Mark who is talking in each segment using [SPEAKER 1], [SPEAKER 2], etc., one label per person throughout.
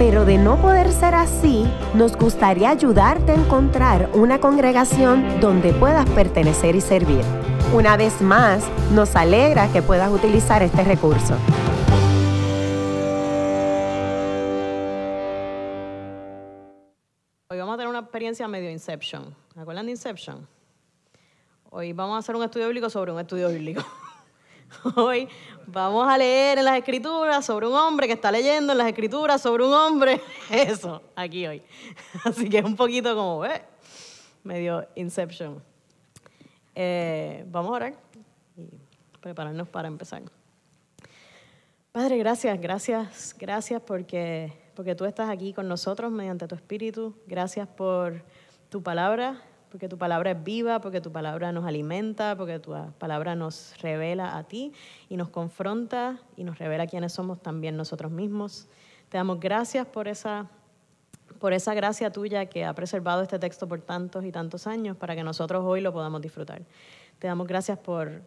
[SPEAKER 1] pero de no poder ser así, nos gustaría ayudarte a encontrar una congregación donde puedas pertenecer y servir. Una vez más, nos alegra que puedas utilizar este recurso.
[SPEAKER 2] Hoy vamos a tener una experiencia medio Inception. ¿Me acuerdan de Inception? Hoy vamos a hacer un estudio bíblico sobre un estudio bíblico. Hoy vamos a leer en las escrituras sobre un hombre que está leyendo en las escrituras sobre un hombre. Eso, aquí hoy. Así que es un poquito como, ¿eh? Medio Inception. Eh, vamos a orar y prepararnos para empezar. Padre, gracias, gracias, gracias porque, porque tú estás aquí con nosotros mediante tu Espíritu. Gracias por tu palabra porque tu palabra es viva, porque tu palabra nos alimenta, porque tu palabra nos revela a ti y nos confronta y nos revela quiénes somos también nosotros mismos. Te damos gracias por esa, por esa gracia tuya que ha preservado este texto por tantos y tantos años para que nosotros hoy lo podamos disfrutar. Te damos gracias por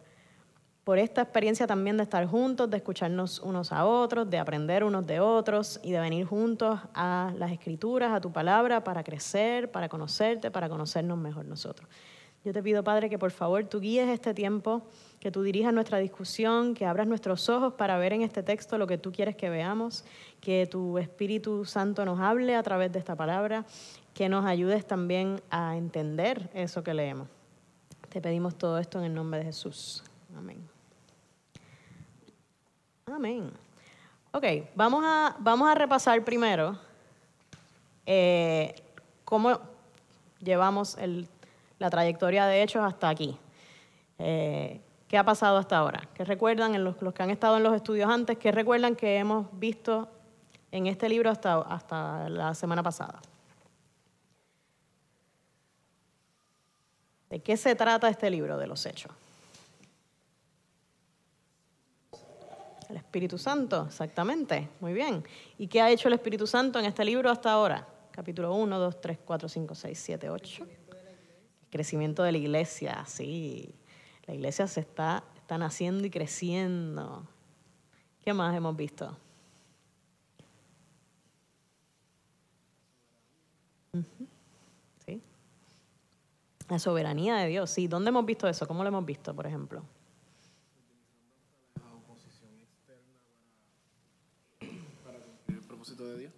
[SPEAKER 2] por esta experiencia también de estar juntos, de escucharnos unos a otros, de aprender unos de otros y de venir juntos a las escrituras, a tu palabra, para crecer, para conocerte, para conocernos mejor nosotros. Yo te pido, Padre, que por favor tú guíes este tiempo, que tú dirijas nuestra discusión, que abras nuestros ojos para ver en este texto lo que tú quieres que veamos, que tu Espíritu Santo nos hable a través de esta palabra, que nos ayudes también a entender eso que leemos. Te pedimos todo esto en el nombre de Jesús. Amén. Amén. Ok, vamos a, vamos a repasar primero eh, cómo llevamos la trayectoria de hechos hasta aquí. Eh, ¿Qué ha pasado hasta ahora? ¿Qué recuerdan en los, que han estado en los estudios antes? ¿Qué recuerdan que hemos visto en este libro hasta, hasta la semana pasada? ¿De qué se trata este libro de los hechos? El Espíritu Santo, exactamente. Muy bien. ¿Y qué ha hecho el Espíritu Santo en este libro hasta ahora? Capítulo 1, 2, 3, 4, 5, 6, 7, 8. El crecimiento de la iglesia, sí. La iglesia se está, está naciendo y creciendo. ¿Qué más hemos visto? Sí. La soberanía de Dios, sí. ¿Dónde hemos visto eso? ¿Cómo lo hemos visto, por ejemplo?
[SPEAKER 3] De Dios.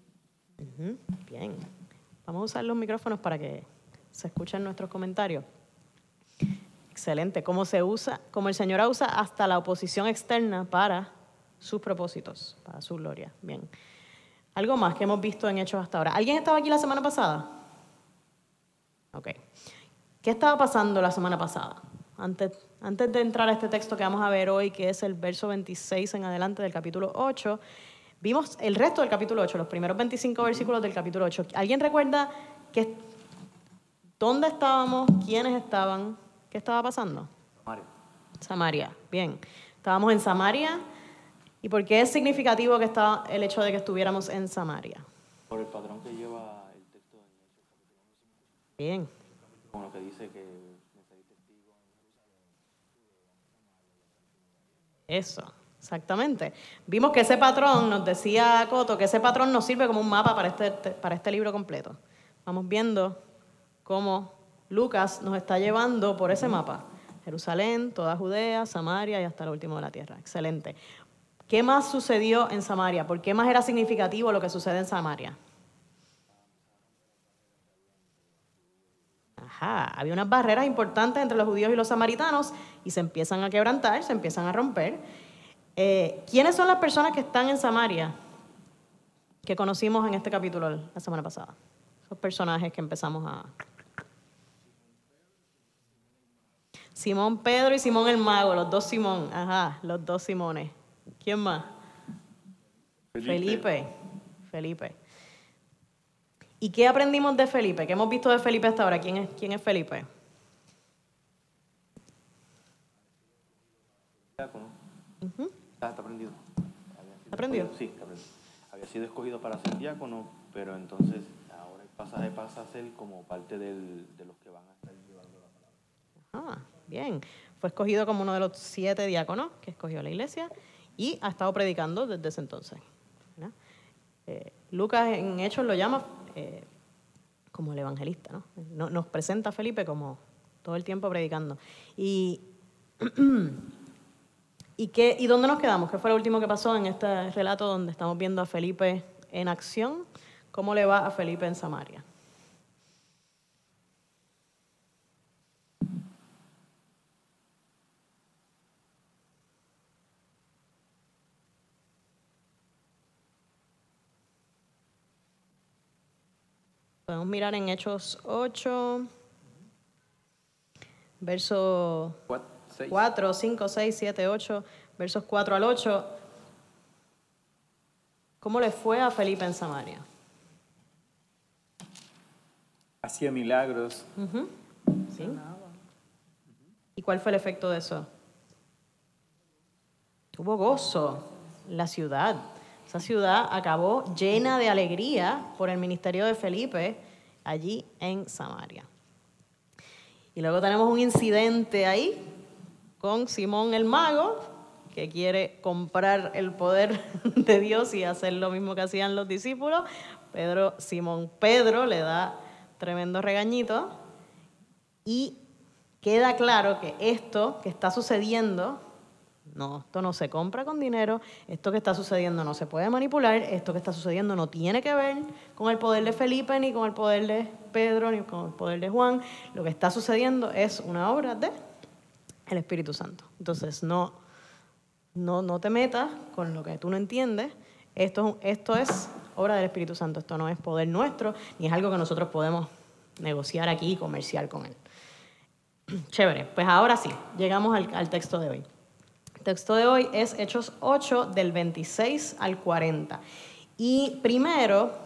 [SPEAKER 2] Bien. Vamos a usar los micrófonos para que se escuchen nuestros comentarios. Excelente. Cómo se usa, como el Señor usa hasta la oposición externa para sus propósitos, para su gloria. Bien. Algo más que hemos visto en Hechos hasta ahora. ¿Alguien estaba aquí la semana pasada? Ok. ¿Qué estaba pasando la semana pasada? Antes, antes de entrar a este texto que vamos a ver hoy, que es el verso 26 en adelante del capítulo 8, Vimos el resto del capítulo 8, los primeros 25 versículos del capítulo 8. ¿Alguien recuerda que, dónde estábamos, quiénes estaban, qué estaba pasando?
[SPEAKER 3] Samaria.
[SPEAKER 2] Samaria, bien. Estábamos en Samaria. ¿Y por qué es significativo que está el hecho de que estuviéramos en Samaria?
[SPEAKER 3] Por el patrón que lleva el texto de
[SPEAKER 2] Bien.
[SPEAKER 3] Como lo que dice que
[SPEAKER 2] Eso. Exactamente. Vimos que ese patrón, nos decía Coto, que ese patrón nos sirve como un mapa para este, para este libro completo. Vamos viendo cómo Lucas nos está llevando por ese mapa. Jerusalén, toda Judea, Samaria y hasta el último de la tierra. Excelente. ¿Qué más sucedió en Samaria? ¿Por qué más era significativo lo que sucede en Samaria? Ajá, había unas barreras importantes entre los judíos y los samaritanos y se empiezan a quebrantar, se empiezan a romper. Eh, ¿Quiénes son las personas que están en Samaria? Que conocimos en este capítulo la semana pasada. Esos personajes que empezamos a... Simón Pedro y Simón el Mago, los dos Simón, ajá, los dos Simones. ¿Quién más? Felipe. Felipe. ¿Y qué aprendimos de Felipe? ¿Qué hemos visto de Felipe hasta ahora? ¿Quién es, quién es Felipe? Uh
[SPEAKER 3] -huh. Está prendido.
[SPEAKER 2] ¿Está prendido?
[SPEAKER 3] escogido- Sí, está prendido. Había sido escogido para ser diácono, pero entonces ahora el pasaje pasa a ser como parte del- de los que van a estar llevando la palabra.
[SPEAKER 2] Ah, bien. Fue escogido como uno de los siete diáconos que escogió la iglesia y ha estado predicando desde ese entonces. Eh, Lucas en Hechos lo llama eh, como el evangelista. No- Nos presenta a Felipe como todo el tiempo predicando. Y, ¿y, qué, ¿Y dónde nos quedamos? ¿Qué fue lo último que pasó en este relato donde estamos viendo a Felipe en acción? ¿Cómo le va a Felipe en Samaria? Podemos mirar en Hechos 8, versos
[SPEAKER 3] Cuat- seis.
[SPEAKER 2] 4, 5, 6, 7, 8, versos 4 al 8. ¿Cómo le fue a Felipe en Samaria?
[SPEAKER 4] Hacía milagros.
[SPEAKER 2] ¿Sí? ¿Y cuál fue el efecto de eso? Hubo gozo en la ciudad. Esa ciudad acabó llena de alegría por el ministerio de Felipe allí en Samaria. Y luego tenemos un incidente ahí Simón el mago, que quiere comprar el poder de Dios y hacer lo mismo que hacían los discípulos. Pedro, Simón Pedro le da tremendo regañito y queda claro que esto que está sucediendo, no, esto no se compra con dinero, esto que está sucediendo no se puede manipular, esto que está sucediendo no tiene que ver con el poder de Felipe, ni con el poder de Pedro, ni con el poder de Juan. Lo que está sucediendo es una obra de el Espíritu Santo. Entonces, no, no, no te metas con lo que tú no entiendes. Esto, esto es obra del Espíritu Santo, esto no es poder nuestro, ni es algo que nosotros podemos negociar aquí y comerciar con él. Chévere, pues ahora sí, llegamos al, al texto de hoy. El texto de hoy es Hechos 8 del 26 al 40. Y primero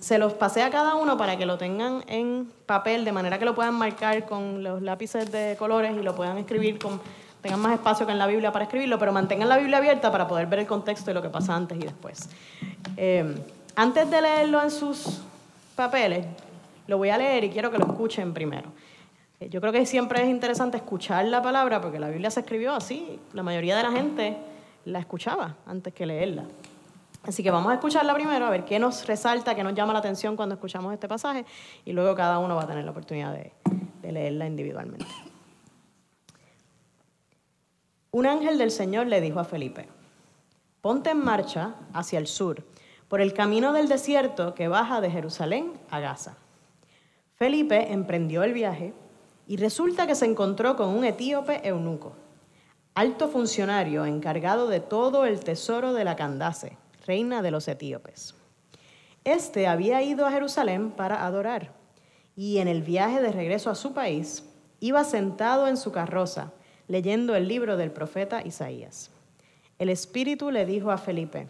[SPEAKER 2] se los pasé a cada uno para que lo tengan en papel, de manera que lo puedan marcar con los lápices de colores y lo puedan escribir con tengan más espacio que en la Biblia para escribirlo, pero mantengan la Biblia abierta para poder ver el contexto de lo que pasa antes y después. Eh, antes de leerlo en sus papeles, lo voy a leer y quiero que lo escuchen primero. Eh, Yo creo que siempre es interesante escuchar la palabra porque la Biblia se escribió así. La mayoría de la gente la escuchaba antes que leerla. Así que vamos a escucharla primero, a ver qué nos resalta, qué nos llama la atención cuando escuchamos este pasaje y luego cada uno va a tener la oportunidad de, de leerla individualmente. Un ángel del Señor le dijo a Felipe, ponte en marcha hacia el sur, por el camino del desierto que baja de Jerusalén a Gaza. Felipe emprendió el viaje y resulta que se encontró con un etíope eunuco, alto funcionario encargado de todo el tesoro de la Candace, reina de los etíopes. Este había ido a Jerusalén para adorar y en el viaje de regreso a su país iba sentado en su carroza leyendo el libro del profeta Isaías. El Espíritu le dijo a Felipe,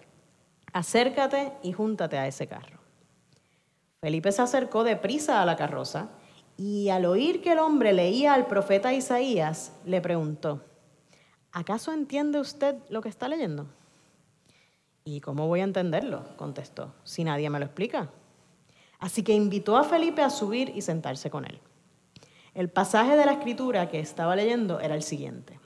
[SPEAKER 2] acércate y júntate a ese carro. Felipe se acercó deprisa a la carroza y al oír que el hombre leía al profeta Isaías, le preguntó, ¿acaso entiende usted lo que está leyendo? ¿Y cómo voy a entenderlo? contestó, si nadie me lo explica. Así que invitó a Felipe a subir y sentarse con él. El pasaje de la escritura que estaba leyendo era el siguiente.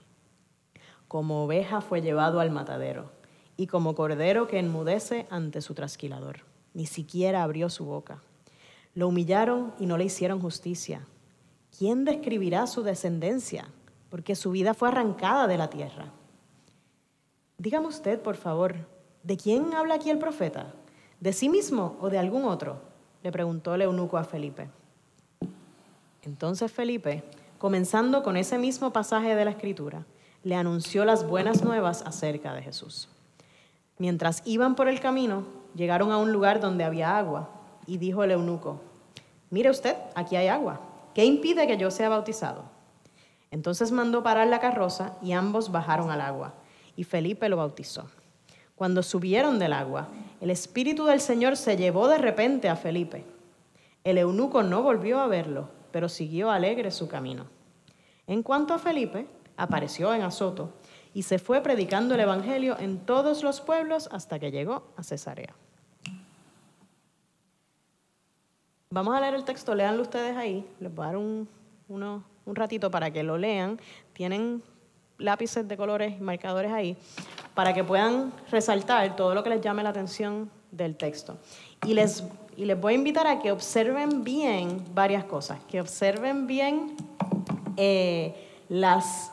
[SPEAKER 2] Como oveja fue llevado al matadero, y como cordero que enmudece ante su trasquilador. Ni siquiera abrió su boca. Lo humillaron y no le hicieron justicia. ¿Quién describirá su descendencia? Porque su vida fue arrancada de la tierra. Dígame usted, por favor, ¿de quién habla aquí el profeta? ¿De sí mismo o de algún otro? Le preguntó el eunuco a Felipe. Entonces Felipe, comenzando con ese mismo pasaje de la Escritura, le anunció las buenas nuevas acerca de Jesús. Mientras iban por el camino, llegaron a un lugar donde había agua, y dijo el eunuco, mire usted, aquí hay agua, ¿qué impide que yo sea bautizado? Entonces mandó parar la carroza y ambos bajaron al agua, y Felipe lo bautizó. Cuando subieron del agua, el Espíritu del Señor se llevó de repente a Felipe. El eunuco no volvió a verlo, pero siguió alegre su camino. En cuanto a Felipe, apareció en Azoto y se fue predicando el Evangelio en todos los pueblos hasta que llegó a Cesarea. Vamos a leer el texto, léanlo ustedes ahí, les voy a dar un, un ratito para que lo lean. Tienen lápices de colores y marcadores ahí para que puedan resaltar todo lo que les llame la atención del texto. Y les, y les voy a invitar a que observen bien varias cosas, que observen bien eh, las,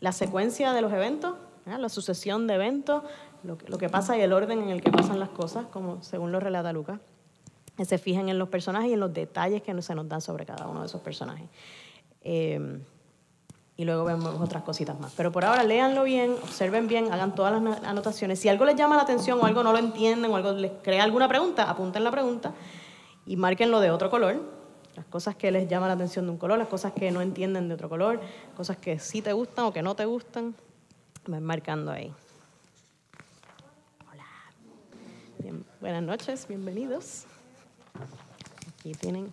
[SPEAKER 2] la secuencia de los eventos, la sucesión de eventos, lo que, pasa y el orden en el que pasan las cosas, como según lo relata Lucas. Se fijen en los personajes y en los detalles que se nos dan sobre cada uno de esos personajes. Eh, y luego vemos otras cositas más. Pero por ahora léanlo bien, observen bien, hagan todas las anotaciones. Si algo les llama la atención o algo no lo entienden o algo les crea alguna pregunta, apunten la pregunta y márquenlo de otro color. Las cosas que les llaman la atención de un color, las cosas que no entienden de otro color, cosas que sí te gustan o que no te gustan, van marcando ahí. Hola. buenas noches, bienvenidos. Aquí tienen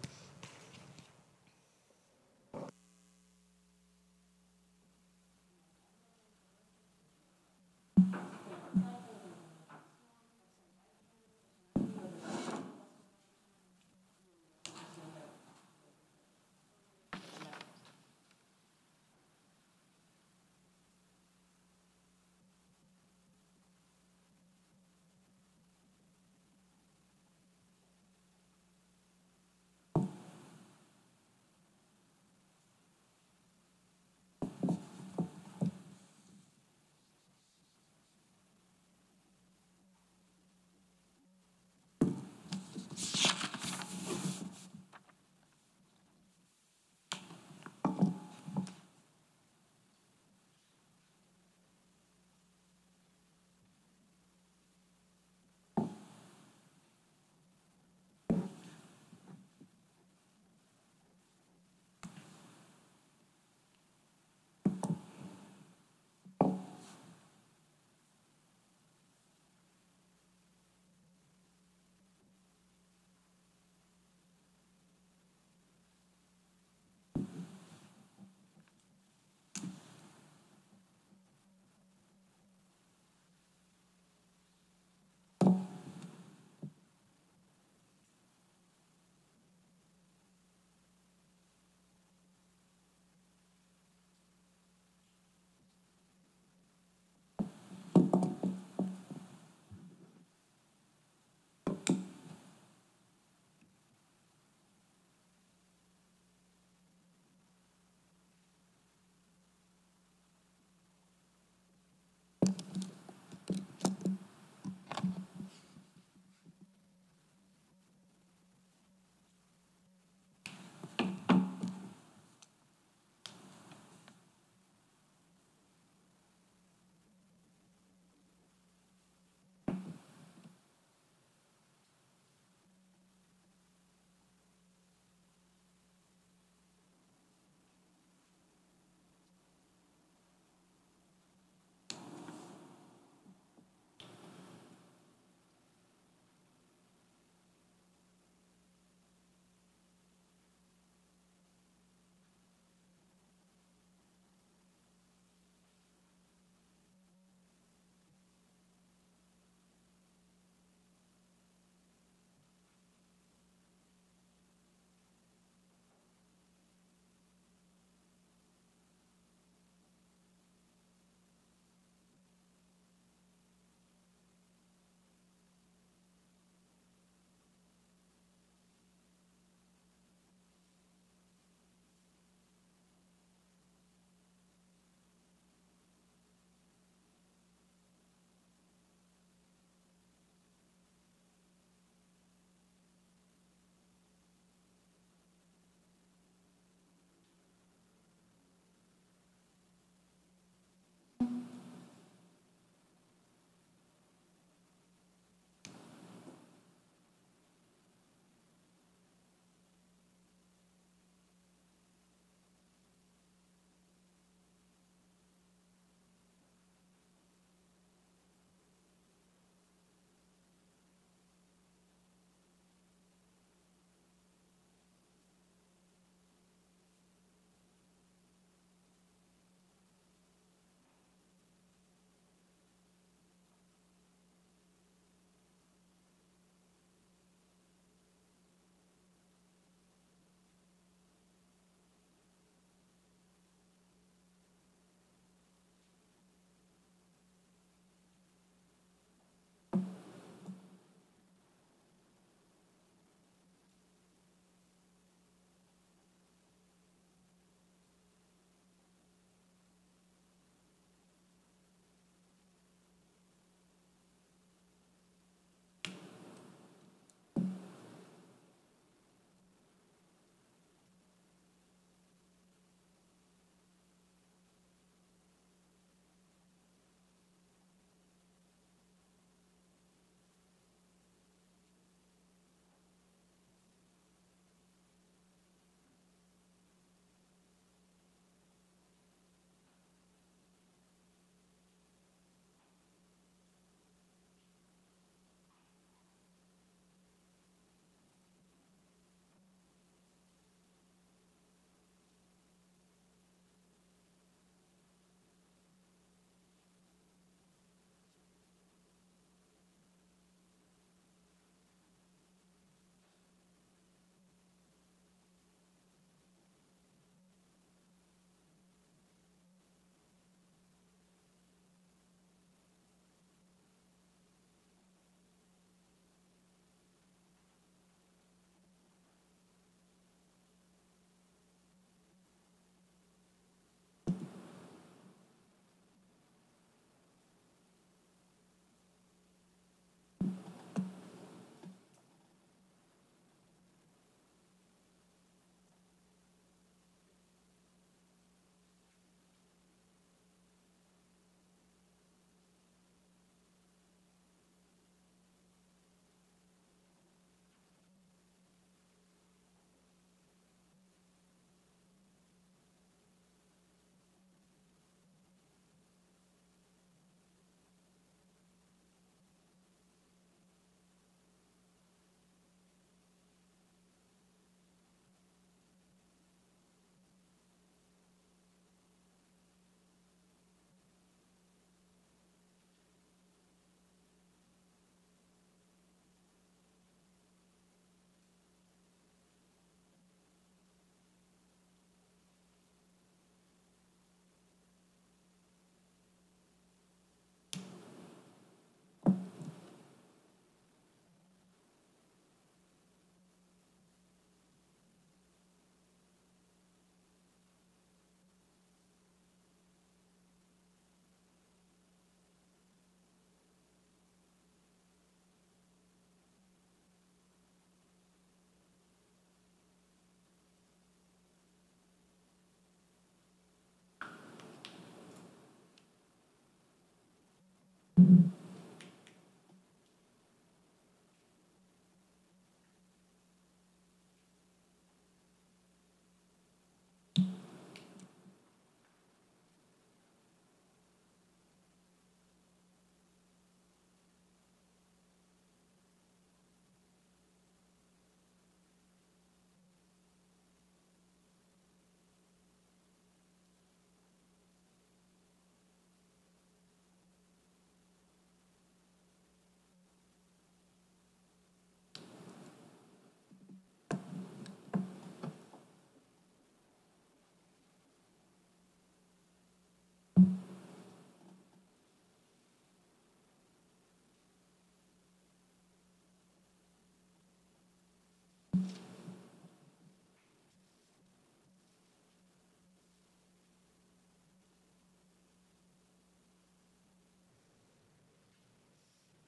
[SPEAKER 2] Mm-hmm.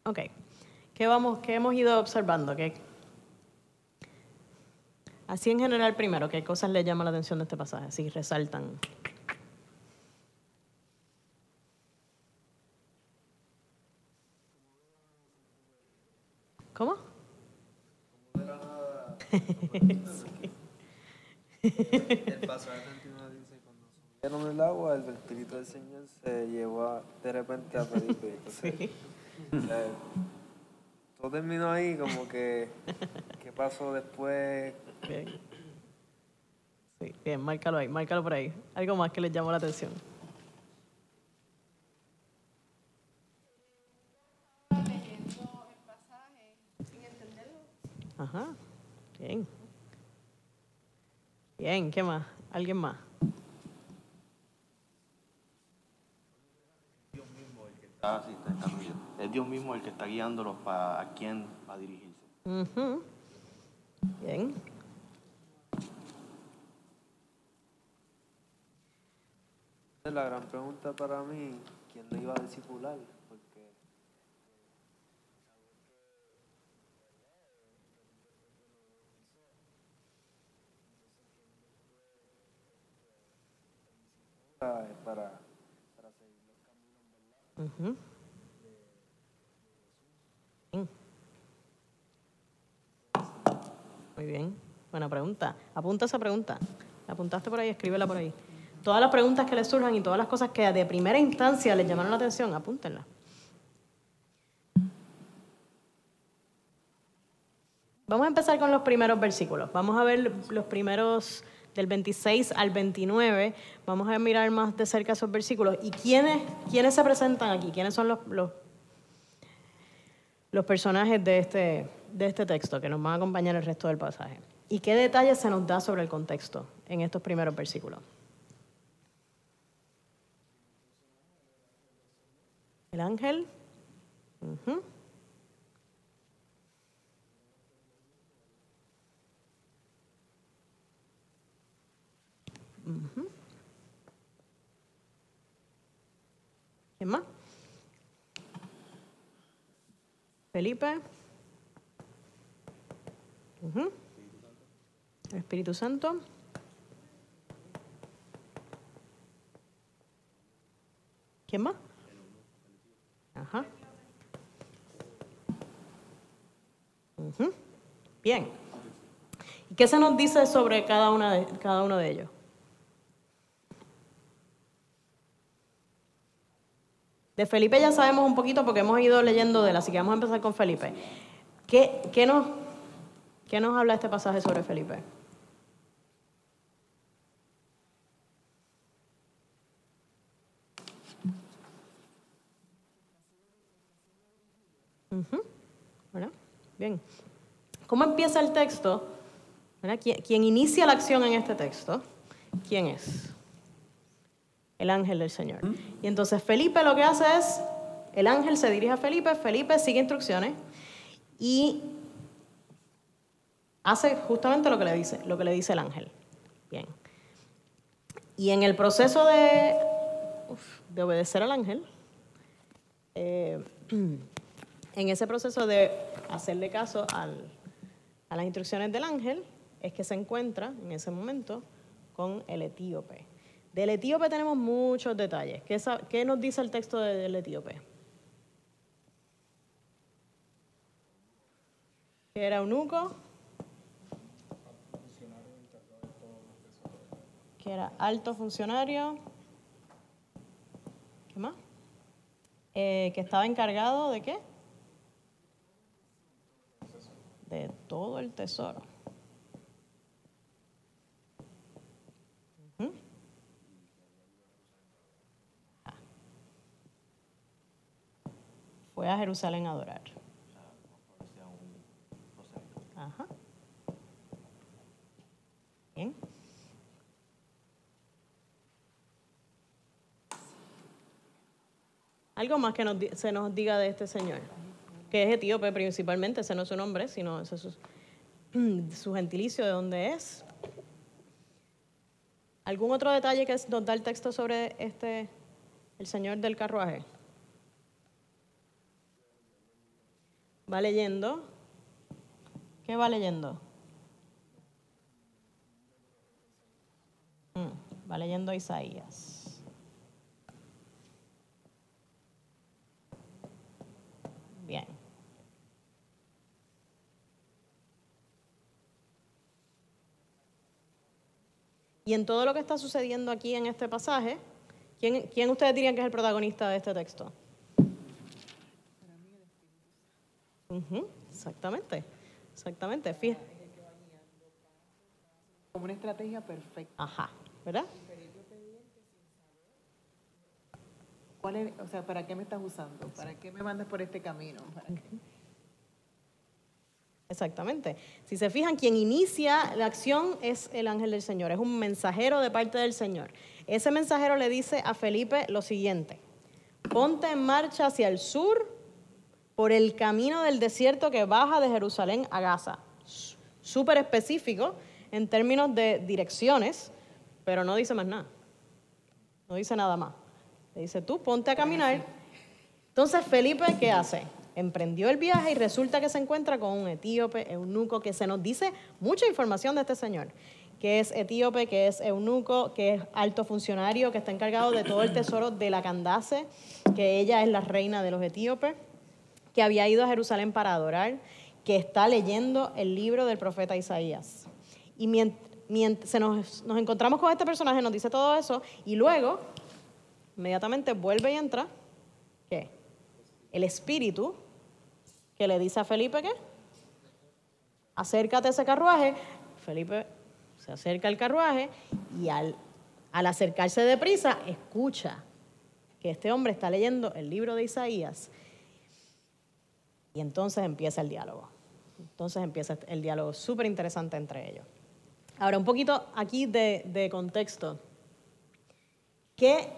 [SPEAKER 2] Ok. ¿Qué, vamos, qué hemos ido observando? ¿Qué- Así en general primero, ¿qué cosas le llaman la atención de este pasaje? Así resaltan. ¿Cómo?
[SPEAKER 5] El pasaje 31 dice, cuando subieron el agua, el Espíritu del Señor se llevó de repente a Felipe. Entonces, o sea, todo terminó ahí, como que, ¿qué pasó después?
[SPEAKER 2] Bien. Sí, bien, márcalo ahí, márcalo por ahí. Algo más que les llamó la atención. Ajá, bien. Bien, ¿qué más? ¿Alguien más?
[SPEAKER 3] Ah, sí, está, está tuyo. Es Dios mismo el que está guiándolos para a quién va a dirigirse.
[SPEAKER 2] Ujú. Bien.
[SPEAKER 5] La gran pregunta para mí, ¿quién lo iba a discipular? Porque para, para, para seguir los caminos, ¿verdad?
[SPEAKER 2] Ujú. Bien. Muy bien. Buena pregunta. Apunta esa pregunta. La apuntaste por ahí, escríbela por ahí. Todas las preguntas que les surjan y todas las cosas que de primera instancia les llamaron la atención, apúntenlas. Vamos a empezar con los primeros versículos. Vamos a ver los primeros del 26 al 29. Vamos a mirar más de cerca esos versículos. ¿Y quiénes, quiénes se presentan aquí? ¿Quiénes son los, los, los personajes de este, de este texto que nos van a acompañar el resto del pasaje? ¿Y qué detalles se nos da sobre el contexto en estos primeros versículos? El ángel. Ujú. ¿Quién más? Felipe. El Espíritu Santo. ¿Quién más? Ajá. Bien. ¿Y qué se nos dice sobre cada, una de, cada uno de ellos? De Felipe ya sabemos un poquito porque hemos ido leyendo de él, así que vamos a empezar con Felipe. ¿Qué, qué nos, qué nos habla este pasaje sobre Felipe? Bien. ¿Cómo empieza el texto? ¿Quién, quién inicia la acción en este texto? ¿Quién es? El ángel del Señor. Y entonces Felipe lo que hace es, el ángel se dirige a Felipe, Felipe sigue instrucciones y Hace justamente lo que le dice, lo que le dice el ángel. Bien. Y en el proceso de, de obedecer al ángel, eh, en ese proceso de hacerle caso al, a las instrucciones del ángel, es que se encuentra en ese momento con el etíope. Del etíope tenemos muchos detalles. ¿Qué, qué nos dice el texto de, del etíope? Que era eunuco, era alto funcionario, ¿qué más? Eh, que estaba encargado de qué? De todo el tesoro. Ah. Fue a Jerusalén a adorar. Ajá. Bien. Algo más que nos se nos diga de este señor, que es etíope principalmente, ese no es su nombre, sino ese es su, su gentilicio, de dónde es. ¿Algún otro detalle que nos da el texto sobre este, el señor del carruaje? Va leyendo. ¿Qué va leyendo? Mm, va leyendo Isaías. Bien. Y en todo lo que está sucediendo aquí en este pasaje, ¿quién, quién ustedes dirían que es el protagonista de este texto? Ujú, exactamente, exactamente. Fija-
[SPEAKER 6] Como una estrategia perfecta.
[SPEAKER 2] Ajá, ¿verdad?
[SPEAKER 6] ¿Cuál es, o sea, ¿para qué me estás usando? ¿Para qué me mandas por este camino? ¿Para qué?
[SPEAKER 2] Exactamente. Si se fijan, quien inicia la acción es el ángel del Señor, es un mensajero de parte del Señor. Ese mensajero le dice a Felipe lo siguiente, ponte en marcha hacia el sur por el camino del desierto que baja de Jerusalén a Gaza. Súper específico en términos de direcciones, pero no dice más nada. No dice nada más. Le dice, tú ponte a caminar. Entonces Felipe, ¿qué hace? Emprendió el viaje y resulta que se encuentra con un etíope, eunuco, que se nos dice mucha información de este señor, que es etíope, que es eunuco, que es alto funcionario, que está encargado de todo el tesoro de la Candace, que ella es la reina de los etíopes, que había ido a Jerusalén para adorar, que está leyendo el libro del profeta Isaías. Y mientras nos, nos encontramos con este personaje, nos dice todo eso, y luego, inmediatamente vuelve y entra, ¿qué? El espíritu que le dice a Felipe qué? Acércate a ese carruaje. Felipe se acerca al carruaje y al, al acercarse deprisa, escucha que este hombre está leyendo el libro de Isaías. Y entonces empieza el diálogo. Entonces empieza el diálogo súper interesante entre ellos. Ahora, un poquito aquí de, de contexto. Que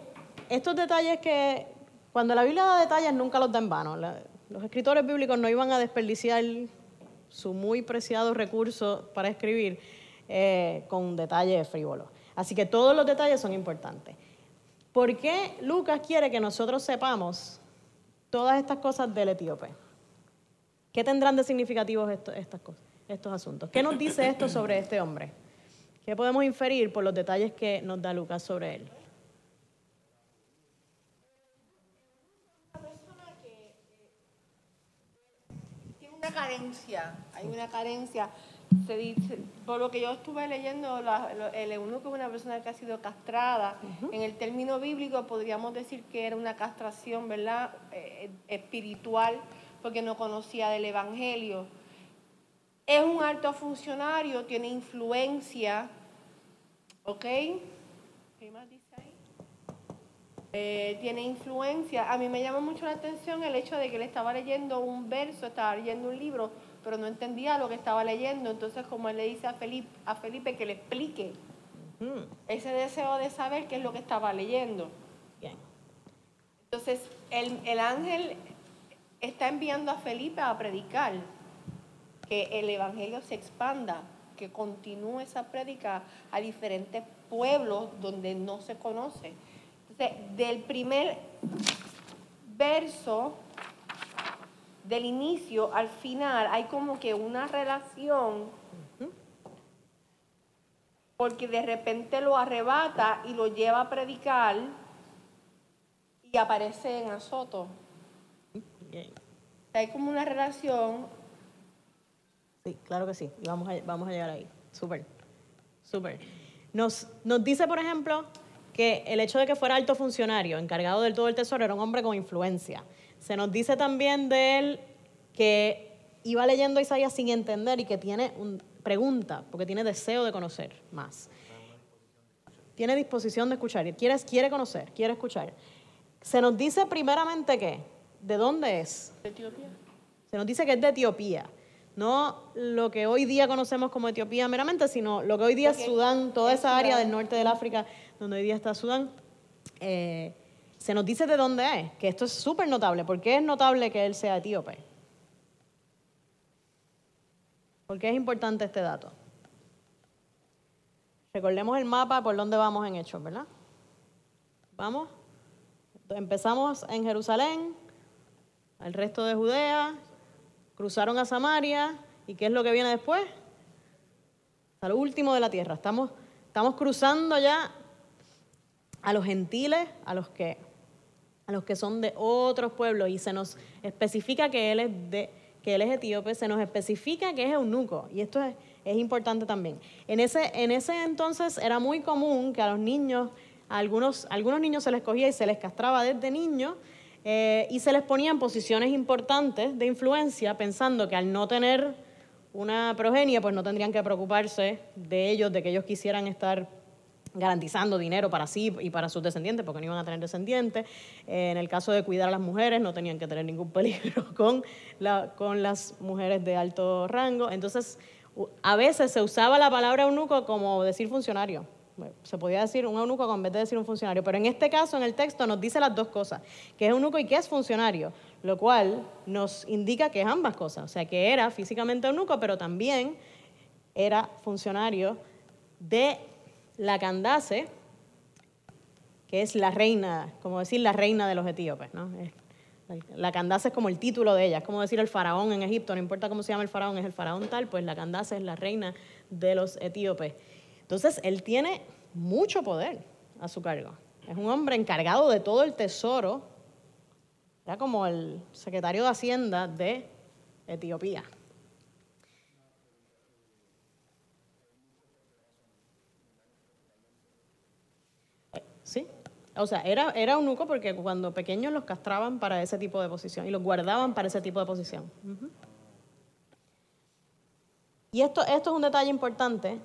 [SPEAKER 2] estos detalles que, cuando la Biblia da detalles, nunca los da en vano. Los escritores bíblicos no iban a desperdiciar su muy preciado recurso para escribir eh, con detalles frívolos. Así que todos los detalles son importantes. ¿Por qué Lucas quiere que nosotros sepamos todas estas cosas del etíope? ¿Qué tendrán de significativos estas cosas, estos asuntos? ¿Qué nos dice esto sobre este hombre? ¿Qué podemos inferir por los detalles que nos da Lucas sobre él?
[SPEAKER 7] Una carencia, hay una carencia. Se dice, por lo que yo estuve leyendo, la- lo- el eunuco es una persona que ha sido castrada. En el término bíblico podríamos decir que era una castración, ¿verdad? Eh, espiritual, porque no conocía del evangelio. Es un alto funcionario, tiene influencia, ¿ok? ¿Qué más dice? Eh, tiene influencia. A mí me llama mucho la atención el hecho de que él estaba leyendo un verso, estaba leyendo un libro, pero no entendía lo que estaba leyendo. Entonces, como él le dice a Felipe, a Felipe que le explique ese deseo de saber qué es lo que estaba leyendo.
[SPEAKER 2] Bien.
[SPEAKER 7] Entonces, el, el ángel está enviando a Felipe a predicar, que el evangelio se expanda, que continúe esa prédica a diferentes pueblos donde no se conoce. Del primer verso, del inicio al final, hay como que una relación, porque de repente lo arrebata y lo lleva a predicar y aparece en Azoto. Hay como una relación
[SPEAKER 2] Sí, claro que sí. Vamos a, vamos a llegar ahí. Súper. Súper. Nos, nos dice, por ejemplo, que el hecho de que fuera alto funcionario, encargado del todo el tesoro, era un hombre con influencia. Se nos dice también de él que iba leyendo a Isaías sin entender y que tiene un, pregunta, porque tiene deseo de conocer más. Tiene disposición de escuchar, quiere, quiere conocer, quiere escuchar. Se nos dice primeramente que, ¿de dónde es?
[SPEAKER 7] ¿De Etiopía?
[SPEAKER 2] Se nos dice que es de Etiopía. No lo que hoy día conocemos como Etiopía meramente, sino lo que hoy día es Sudán, toda esa área del norte del África donde hoy día está Sudán. Eh, se nos dice de dónde es, que esto es súper notable. ¿Por qué es notable que él sea etíope? ¿Por qué es importante este dato? Recordemos el mapa por donde vamos en Hechos, ¿verdad? Vamos. Empezamos en Jerusalén, al resto de Judea, cruzaron a Samaria, ¿y qué es lo que viene después? Lo último de la tierra. Estamos, estamos cruzando ya a los gentiles, a los que a los que son de otros pueblos y se nos especifica que él es de que él es etíope, se nos especifica que es eunuco y esto es, importante también. En ese, en ese entonces era muy común que a los niños, a algunos, algunos niños se les cogía y se les castraba desde niños eh, y se les ponía en posiciones importantes de influencia pensando que al no tener una progenie pues no tendrían que preocuparse de ellos, de que ellos quisieran estar garantizando dinero para sí y para sus descendientes, porque no iban a tener descendientes. Eh, en el caso de cuidar a las mujeres, no tenían que tener ningún peligro con, con las mujeres de alto rango. Entonces, a veces se usaba la palabra eunuco como decir funcionario. Se podía decir un eunuco en vez de decir un funcionario, pero en este caso, en el texto, nos dice las dos cosas, que es eunuco y que es funcionario, lo cual nos indica que es ambas cosas, o sea, que era físicamente eunuco, pero también era funcionario de la Candace, que es la reina, como decir la reina de los etíopes, ¿no? La Candace es como el título de ella, es como decir el faraón en Egipto, no importa cómo se llama el faraón, es el faraón tal, pues la Candace es la reina de los etíopes. Entonces, él tiene mucho poder a su cargo. Es un hombre encargado de todo el tesoro, era como el secretario de Hacienda de Etiopía. Sí. O sea, era, era eunuco porque cuando pequeños los castraban para ese tipo de posición y los guardaban para ese tipo de posición. Y esto, esto es un detalle importante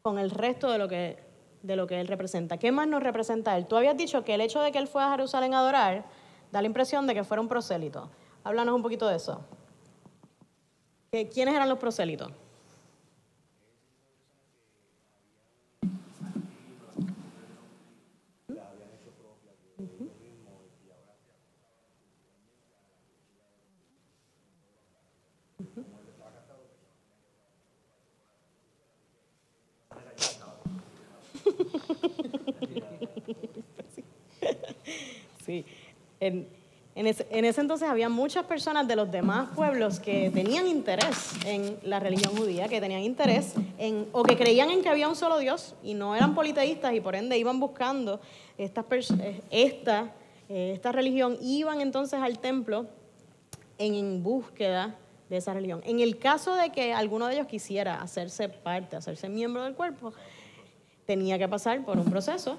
[SPEAKER 2] con el resto de lo, que, de lo que él representa. ¿Qué más nos representa él? Tú habías dicho que el hecho de que él fue a Jerusalén a adorar da la impresión de que fuera un prosélito. Háblanos un poquito de eso. ¿Quiénes eran los prosélitos? Sí. En, ese, entonces había muchas personas de los demás pueblos que tenían interés en la religión judía, que tenían interés en, o que creían en que había un solo Dios y no eran politeístas y por ende iban buscando eh, eh, esta religión, iban entonces al templo en búsqueda de esa religión. En el caso de que alguno de ellos quisiera hacerse parte, hacerse miembro del cuerpo, tenía que pasar por un proceso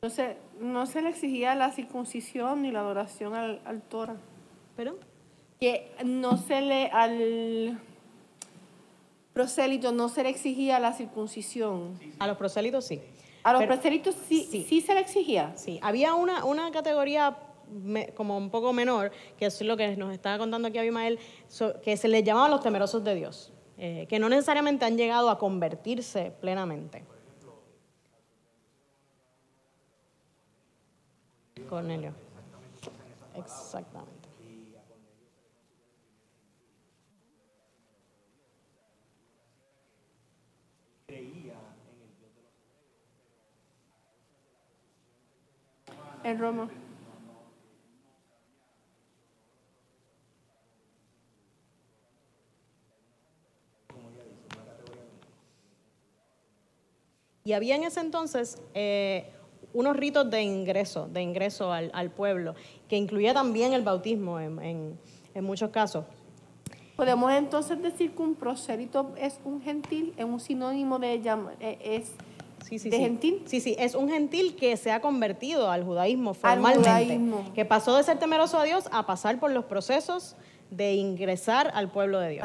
[SPEAKER 2] Entonces,
[SPEAKER 7] no se le exigía la circuncisión ni la adoración al, al Torah.
[SPEAKER 2] ¿Pero?
[SPEAKER 7] Que no se le, al prosélito no se le exigía la circuncisión.
[SPEAKER 2] A los prosélitos sí.
[SPEAKER 7] A los prosélitos sí, sí, se le exigía.
[SPEAKER 2] Sí, había una, una categoría como un poco menor, que es lo que nos estaba contando aquí Abimael, que se les llamaba los temerosos de Dios, eh, que no necesariamente han llegado a convertirse plenamente. Cornelio. Exactamente.
[SPEAKER 7] En Roma.
[SPEAKER 2] Y había en ese entonces eh, unos ritos de ingreso, de ingreso al, al pueblo, que incluía también el bautismo en, en- en muchos casos.
[SPEAKER 7] Podemos entonces decir que un prosélito es un gentil, es un sinónimo de eh, es
[SPEAKER 2] Sí, sí,
[SPEAKER 7] ¿De
[SPEAKER 2] sí.
[SPEAKER 7] gentil?
[SPEAKER 2] Sí, sí, es un gentil que se ha convertido al judaísmo
[SPEAKER 7] Al
[SPEAKER 2] formalmente.
[SPEAKER 7] judaísmo.
[SPEAKER 2] Que pasó de ser temeroso a Dios a pasar por los procesos de ingresar al pueblo de Dios.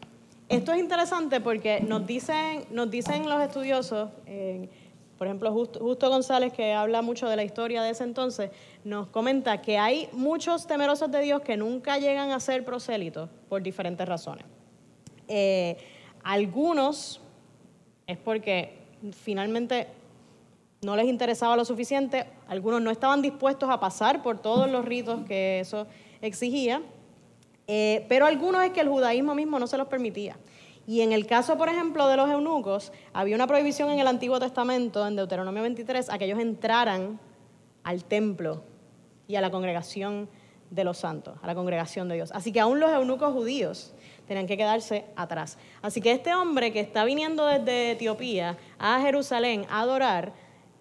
[SPEAKER 2] esto es interesante porque nos dicen, nos dicen los estudiosos, por ejemplo, Justo, Justo González, que habla mucho de la historia de ese entonces, nos comenta que hay muchos temerosos de Dios que nunca llegan a ser prosélitos por diferentes razones. Eh, algunos es porque finalmente no les interesaba lo suficiente, algunos no estaban dispuestos a pasar por todos los ritos que eso exigía, eh, pero algunos es que el judaísmo mismo no se los permitía. Y en el caso, por ejemplo, de los eunucos, había una prohibición en el Antiguo Testamento, en Deuteronomio 23, a que ellos entraran al templo y a la congregación de los santos, a la congregación de Dios. Así que aún los eunucos judíos tenían que quedarse atrás. Así que este hombre que está viniendo desde Etiopía a Jerusalén a adorar,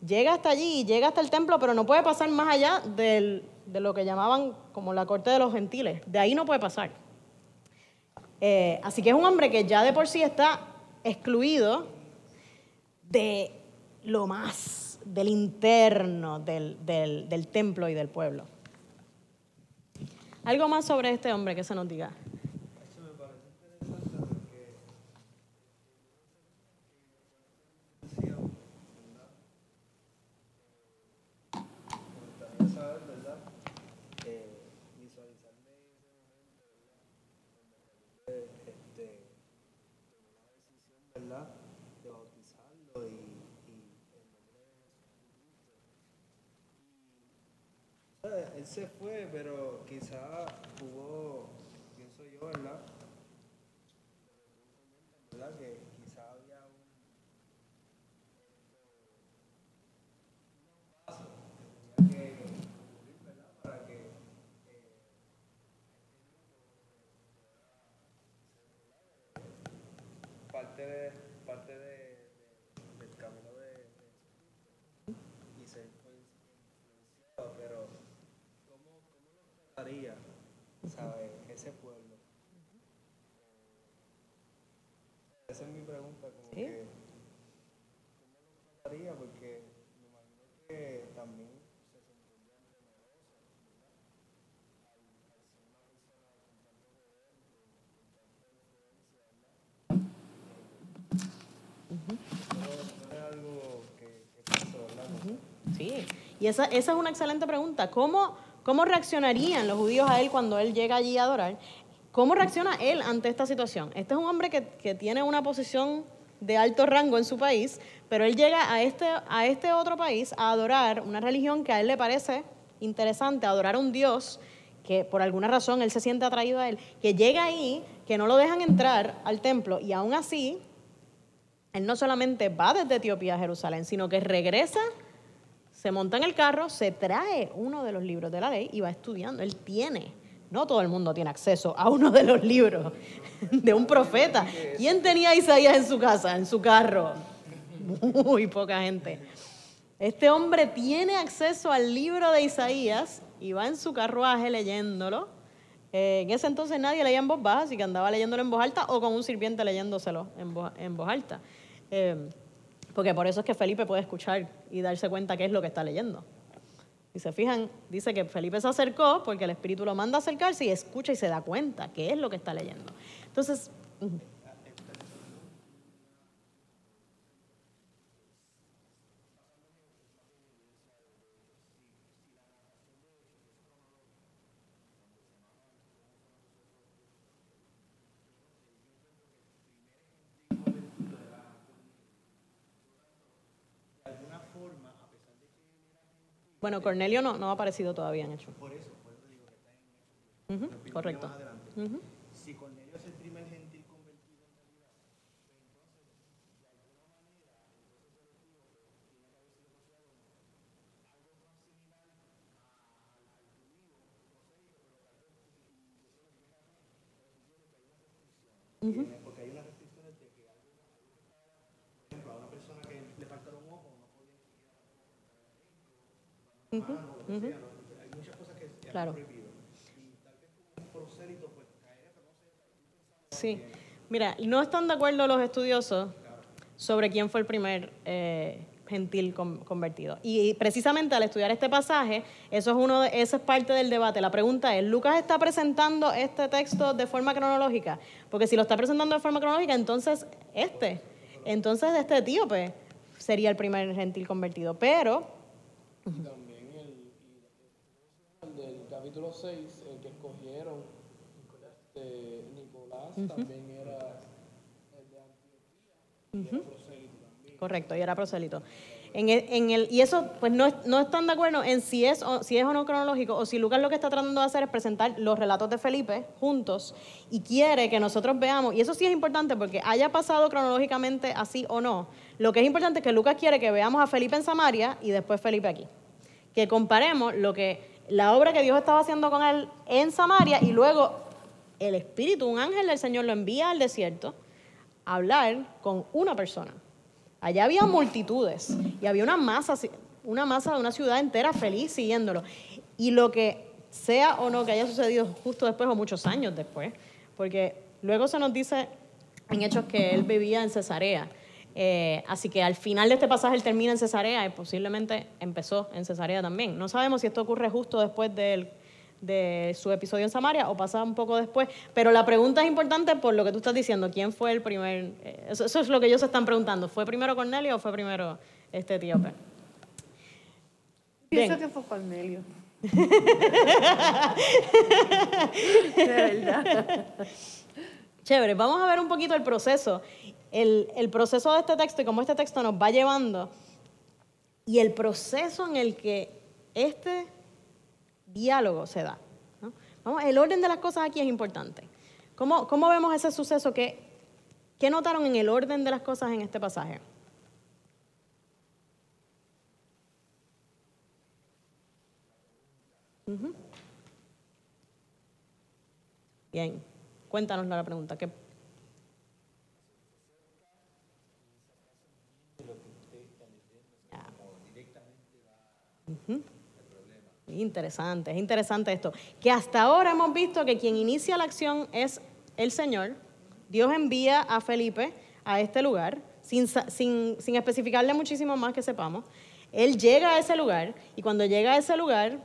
[SPEAKER 2] llega hasta allí, llega hasta el templo, pero no puede pasar más allá del- de lo que llamaban como la corte de los gentiles. De ahí no puede pasar. Eh, así que es un hombre que ya de por sí está excluido de lo más, del interno del, templo y del pueblo. Algo más sobre este hombre que se nos diga.
[SPEAKER 5] gustaría saber, ¿verdad? Eh, visualizarme ese momento, ¿verdad? Donde Felipe, este, tomó la decisión, ¿verdad? De bautizarlo y, y en nombre de Jesucristo. Y, ¿sabes? Él se fue, pero quizá hubo, pienso yo, ¿verdad? ¿Verdad? Que quizá había un paso que tenía que cumplir, ¿verdad? Para que eh, parte de parte de, de- del camino de, de Jesucristo y ser influenciado, pero ¿cómo, cómo lo trataría, sabe, ese pueblo? Esa es mi pregunta, como
[SPEAKER 2] Sí.
[SPEAKER 5] que. Porque me imagino que también se.
[SPEAKER 2] Sí, y esa, esa es una excelente pregunta. ¿Cómo, ¿Cómo reaccionarían los judíos a él cuando él llega allí a adorar? ¿Cómo reacciona él ante esta situación? Este es un hombre que, que tiene una posición de alto rango en su país, pero él llega a este, a este otro país a adorar una religión que a él le parece interesante, adorar a un Dios que por alguna razón él se siente atraído a él, que llega ahí, que no lo dejan entrar al templo y aún así él no solamente va desde Etiopía a Jerusalén, sino que regresa, se monta en el carro, se trae uno de los libros de la ley y va estudiando. Él tiene, no todo el mundo tiene acceso a uno de los libros de un profeta. ¿Quién tenía Isaías en su casa, en su carro? Muy poca gente. Este hombre tiene acceso al libro de Isaías y va en su carruaje leyéndolo. Eh, en ese entonces nadie leía en voz baja, así que andaba leyéndolo en voz alta o con un sirviente leyéndoselo en voz, en voz alta. Eh, porque por eso es que Felipe puede escuchar y darse cuenta qué es lo que está leyendo. Y se fijan, dice que Felipe se acercó porque el Espíritu lo manda a acercarse y escucha y se da cuenta qué es lo que está leyendo. Entonces, Bueno, Cornelio no, no ha aparecido todavía en hecho. Por eso, por eso digo que está en Ujú, Correcto. Ujú.
[SPEAKER 3] Si Cornelio es el primer gentil convertido en realidad, porque hay unas restricciones de que algo, por ejemplo, a una persona que le falta un ojo, no podía
[SPEAKER 2] Claro.
[SPEAKER 3] pues
[SPEAKER 2] Sí. Mira, no están de acuerdo los estudiosos sobre quién fue el primer eh, gentil con- convertido. Y precisamente al estudiar este pasaje, eso es uno de, eso es parte del debate. La pregunta es, ¿Lucas está presentando este texto de forma cronológica? Porque si lo está presentando de forma cronológica, entonces este, entonces este etíope sería el primer gentil convertido. Pero,
[SPEAKER 8] También el, el del capítulo 6, el que escogieron, este, Nicolás, también era el de Antioquía, y era prosélito también.
[SPEAKER 2] correcto, y era prosélito. En el, en el, y eso, pues no, no están de acuerdo en si es, o, si es o no cronológico, o si Lucas lo que está tratando de hacer es presentar los relatos de Felipe juntos y quiere que nosotros veamos, y eso sí es importante porque haya pasado cronológicamente así o no, lo que es importante es que Lucas quiere que veamos a Felipe en Samaria y después Felipe aquí. Que comparemos lo que, la obra que Dios estaba haciendo con él en Samaria y luego el Espíritu, un ángel del Señor lo envía al desierto a hablar con una persona. Allá había multitudes y había una masa, una masa de una ciudad entera feliz siguiéndolo. Y lo que sea o no que haya sucedido justo después o muchos años después, porque luego se nos dice en Hechos que él vivía en Cesarea. Eh, así que al final de este pasaje él termina en Cesarea y posiblemente empezó en Cesarea también. No sabemos si esto ocurre justo después del- de su episodio en Samaria o pasa un poco después, pero la pregunta es importante por lo que tú estás diciendo, ¿quién fue el primer? eh, Eso, eso es lo que ellos se están preguntando, ¿fue primero Cornelio o fue primero este etíope?
[SPEAKER 7] Pienso que fue Cornelio. De verdad.
[SPEAKER 2] Chévere, vamos a ver un poquito el proceso, el, el proceso de este texto y cómo este texto nos va llevando y el proceso en el que este diálogo se da. Vamos, el orden de las cosas aquí es importante. ¿Cómo, cómo vemos ese suceso? ¿Qué, ¿Qué notaron en el orden de las cosas en este pasaje? Bien, cuéntanos la pregunta. ¿Qué, Interesante, es interesante esto. Que hasta ahora hemos visto que quien inicia la acción es el Señor. Dios envía a Felipe a este lugar, sin, sin, sin especificarle muchísimo más que sepamos. Él llega a ese lugar y cuando llega a ese lugar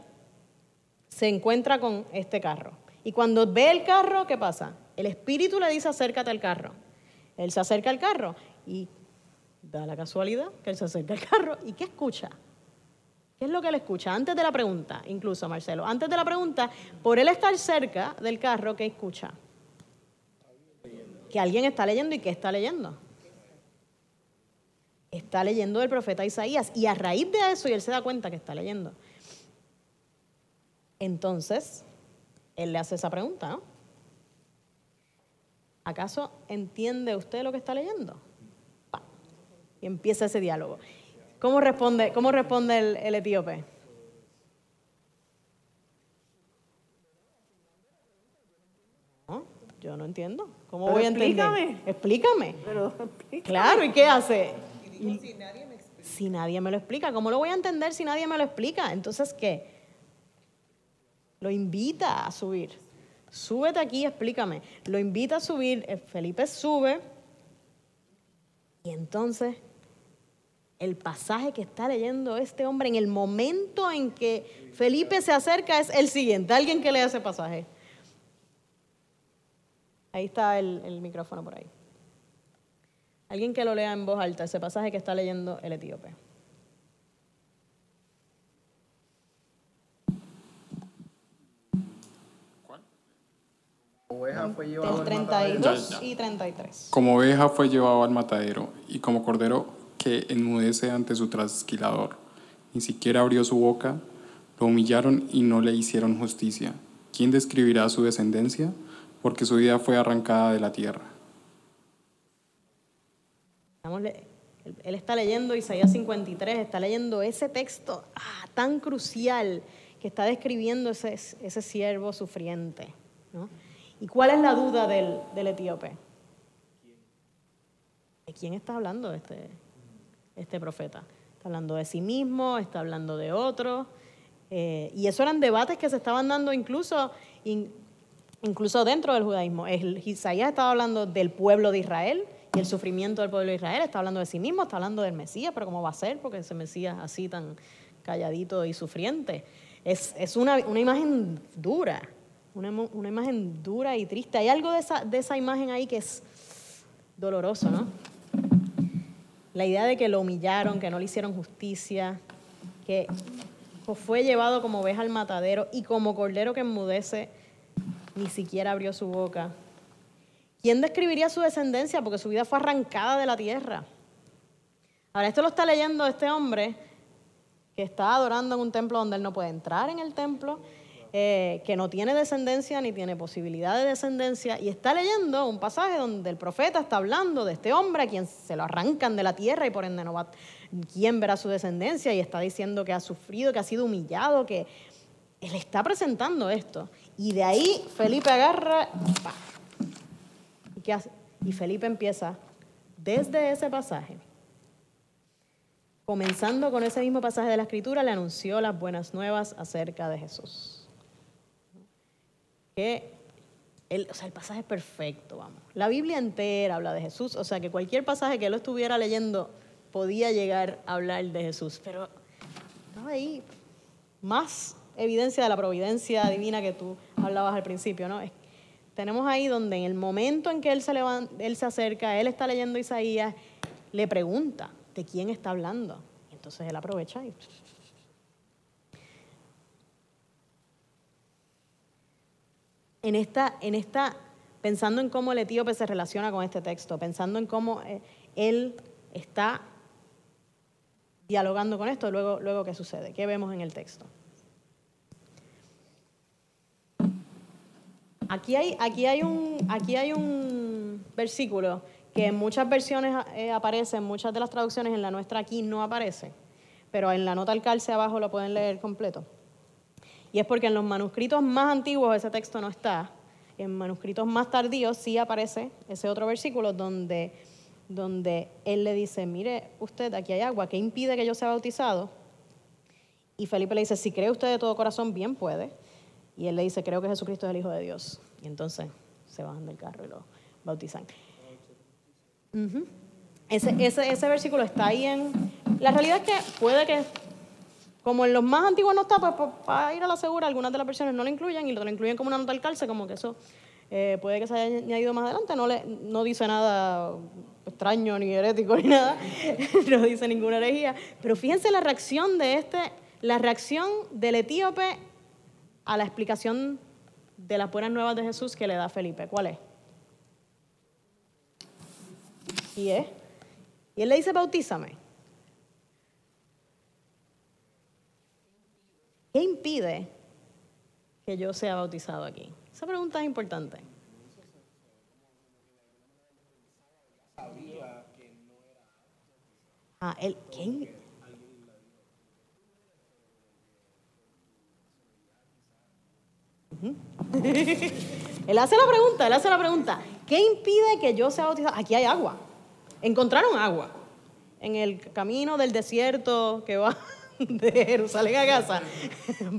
[SPEAKER 2] se encuentra con este carro. Y cuando ve el carro, ¿qué pasa? El Espíritu le dice acércate al carro. Él se acerca al carro y da la casualidad que él se acerca al carro y ¿qué escucha? ¿Qué es lo que él escucha? Antes de la pregunta, incluso Marcelo, antes de la pregunta, por él estar cerca del carro, ¿qué escucha? Que alguien está leyendo y ¿qué está leyendo? Está leyendo del profeta Isaías y a raíz de eso, y él se da cuenta que está leyendo. Entonces, él le hace esa pregunta, ¿no? ¿Acaso entiende usted lo que está leyendo? Y empieza ese diálogo. ¿Cómo responde, cómo responde el, el etíope? No, yo no entiendo. ¿Cómo
[SPEAKER 7] Pero
[SPEAKER 2] voy a entender?
[SPEAKER 7] explícame.
[SPEAKER 2] Explícame.
[SPEAKER 7] Pero explícame.
[SPEAKER 2] Claro, ¿y qué hace? Si nadie me lo explica, ¿cómo lo voy a entender si nadie me lo explica? Entonces, ¿qué? Lo invita a subir. Súbete aquí, explícame. Lo invita a subir. eh, Felipe sube. Y entonces, el pasaje que está leyendo este hombre en el momento en que Felipe se acerca es el siguiente. Alguien que lea ese pasaje. Ahí está el, el micrófono por ahí. Alguien que lo lea en voz alta, ese pasaje que está leyendo el etíope.
[SPEAKER 8] Oveja fue llevado al matadero.
[SPEAKER 2] 32
[SPEAKER 9] Ya, ya.
[SPEAKER 2] y 33.
[SPEAKER 9] Como oveja fue llevado al matadero, y como cordero que enmudece ante su trasquilador. Ni siquiera abrió su boca, lo humillaron y no le hicieron justicia. ¿Quién describirá su descendencia? Porque su vida fue arrancada de la tierra.
[SPEAKER 2] Él está leyendo Isaías 53, está leyendo ese texto ah, tan crucial que está describiendo ese, ese siervo sufriente. ¿no? ¿Y cuál es la duda del, del etíope? ¿De quién está hablando este, este profeta? Está hablando de sí mismo, está hablando de otro. eh, y eso eran debates que se estaban dando incluso, in- incluso dentro del judaísmo. El, Isaías estaba hablando del pueblo de Israel y el sufrimiento del pueblo de Israel. Está hablando de sí mismo, está hablando del Mesías, pero ¿cómo va a ser? Porque ese Mesías así tan calladito y sufriente. Es, es una, una imagen dura, una, una imagen dura y triste. Hay algo de esa, de esa imagen ahí que es doloroso, ¿no? La idea de que lo humillaron, que no le hicieron justicia, que fue llevado como oveja al matadero y como cordero que enmudece, ni siquiera abrió su boca. ¿Quién describiría su descendencia? Porque su vida fue arrancada de la tierra. Ahora, esto lo está leyendo este hombre que está adorando en un templo donde él no puede entrar en el templo, eh, que no tiene descendencia ni tiene posibilidad de descendencia, y está leyendo un pasaje donde el profeta está hablando de este hombre a quien se lo arrancan de la tierra y por ende no va, quién verá su descendencia, y está diciendo que ha sufrido, que ha sido humillado, que él está presentando esto. Y de ahí Felipe agarra, ¡pa! ¿Y, Felipe empieza desde ese pasaje comenzando con ese mismo pasaje de la Escritura, le anunció las buenas nuevas acerca de Jesús. Que el, o sea, el pasaje es perfecto, vamos. La Biblia entera habla de Jesús, o sea que cualquier pasaje que él estuviera leyendo podía llegar a hablar de Jesús, pero estaba ahí más evidencia de la providencia divina que tú hablabas al principio, ¿no? Es- tenemos ahí donde en el momento en que él se, levan- él se acerca, él está leyendo Isaías, le pregunta de quién está hablando. Entonces él aprovecha y... En esta, en esta, pensando en cómo el etíope se relaciona con este texto, pensando en cómo eh, él está dialogando con esto, luego, luego ¿qué sucede? ¿Qué vemos en el texto? Aquí hay, aquí hay, un, aquí hay un versículo que en muchas versiones eh, aparece, en muchas de las traducciones, en la nuestra aquí no aparece, pero en la nota al calce abajo lo pueden leer completo. Y es porque en los manuscritos más antiguos ese texto no está. En manuscritos más tardíos sí aparece ese otro versículo donde, donde él le dice, mire usted, aquí hay agua, ¿qué impide que yo sea bautizado? Y Felipe le dice, si cree usted de todo corazón, bien puede. Y él le dice, creo que Jesucristo es el Hijo de Dios. Y entonces se bajan del carro y lo bautizan. Ese, ese, ese versículo está ahí en... La realidad es que puede que, como en los más antiguos no está, pues, pues, para ir a la segura, algunas de las versiones no lo incluyen y lo incluyen como una nota al calce, como que eso eh, puede que se haya añadido más adelante. No, le, no dice nada extraño, ni herético, ni nada. no dice ninguna herejía. Pero fíjense la reacción de este, la reacción del etíope a la explicación de las buenas nuevas de Jesús que le da Felipe. ¿Cuál es? Y es. Y él le dice, bautízame. ¿Qué impide que yo sea bautizado aquí? Esa pregunta es importante. Ah, él, ¿qué él hace la pregunta, él hace la pregunta. ¿Qué impide que yo sea bautizado? Aquí hay agua. Encontraron agua en el camino del desierto que va de Jerusalén a Gaza.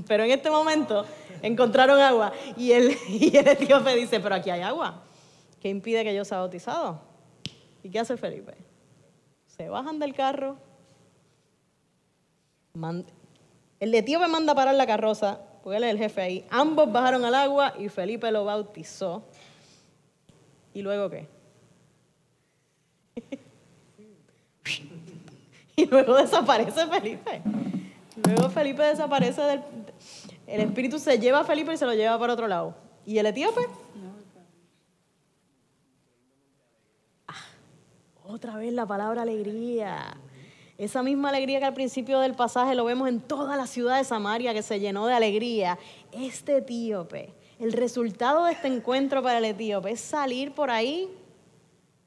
[SPEAKER 2] Pero en este momento encontraron agua y el, y el etíope dice, pero aquí hay agua. ¿Qué impide que yo sea bautizado? ¿Y qué hace Felipe? Se bajan del carro. man- el etíope manda parar la carroza, porque él es el jefe ahí. Ambos bajaron al agua y Felipe lo bautizó. ¿Y luego qué? y luego desaparece Felipe. Luego Felipe desaparece del... El espíritu se lleva a Felipe y se lo lleva para otro lado. ¿Y el etíope? Ah, otra vez la palabra alegría. Esa misma alegría que al principio del pasaje lo vemos en toda la ciudad de Samaria que se llenó de alegría. Este etíope, el resultado de este encuentro para el etíope es salir por ahí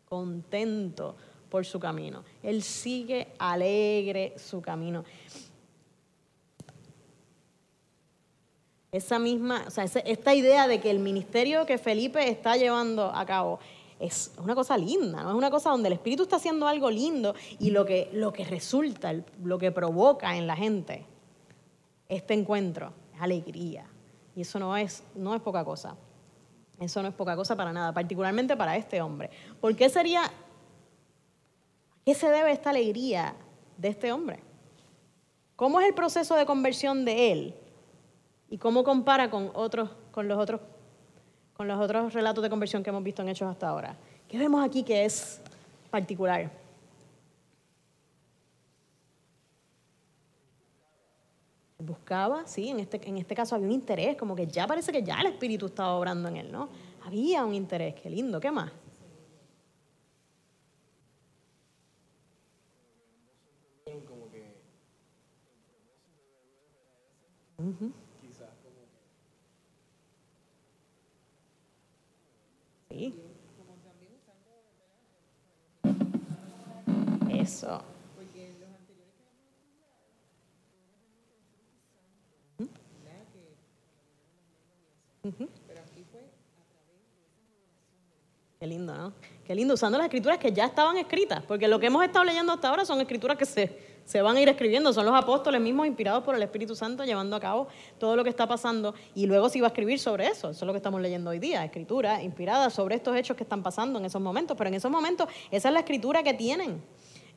[SPEAKER 2] contento por su camino. Él sigue alegre su camino. Esa misma, o sea, esta idea de que el ministerio que Felipe está llevando a cabo es una cosa linda, ¿no? Es una cosa donde el Espíritu está haciendo algo lindo y lo que, lo que resulta, lo que provoca en la gente este encuentro es alegría. Y eso no es, no es poca cosa. Eso no es poca cosa para nada, particularmente para este hombre. ¿Por qué sería, qué se debe esta alegría de este hombre? ¿Cómo es el proceso de conversión de él? ¿Y cómo compara con, otros, con, los otros, con los otros relatos de conversión que hemos visto en Hechos hasta ahora? ¿Qué vemos aquí que es particular? Buscaba, sí, en este, en este caso había un interés, como que ya parece que ya el Espíritu estaba obrando en él, ¿no? Había un interés, qué lindo, ¿qué más? Sí. Eso. Qué lindo, ¿no? Qué lindo, usando las escrituras que ya estaban escritas, porque lo que hemos estado leyendo hasta ahora son escrituras que se, se van a ir escribiendo, son los apóstoles mismos inspirados por el Espíritu Santo llevando a cabo todo lo que está pasando y luego se iba a escribir sobre eso, eso es lo que estamos leyendo hoy día, escritura inspirada sobre estos hechos que están pasando en esos momentos, pero en esos momentos esa es la escritura que tienen.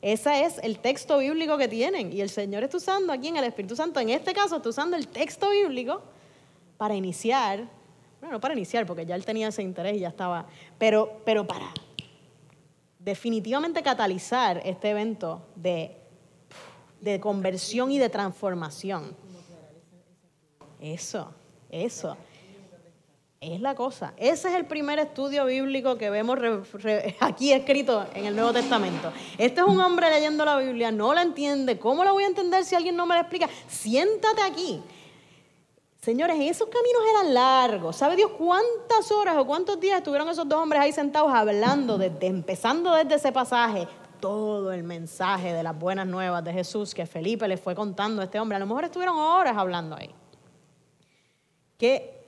[SPEAKER 2] Ese es el texto bíblico que tienen. Y el Señor está usando aquí en el Espíritu Santo, en este caso, está usando el texto bíblico para iniciar, bueno, no para iniciar, porque ya él tenía ese interés y ya estaba, pero, pero para definitivamente catalizar este evento de, de conversión y de transformación. Eso, eso. Es la cosa. Ese es el primer estudio bíblico que vemos aquí escrito en el Nuevo Testamento. Este es un hombre leyendo la Biblia, no la entiende. ¿Cómo la voy a entender si alguien no me la explica? Siéntate aquí. Señores, esos caminos eran largos. ¿Sabe Dios cuántas horas o cuántos días estuvieron esos dos hombres ahí sentados hablando, desde, empezando desde ese pasaje, todo el mensaje de las buenas nuevas de Jesús que Felipe le fue contando a este hombre? A lo mejor estuvieron horas hablando ahí. Qué,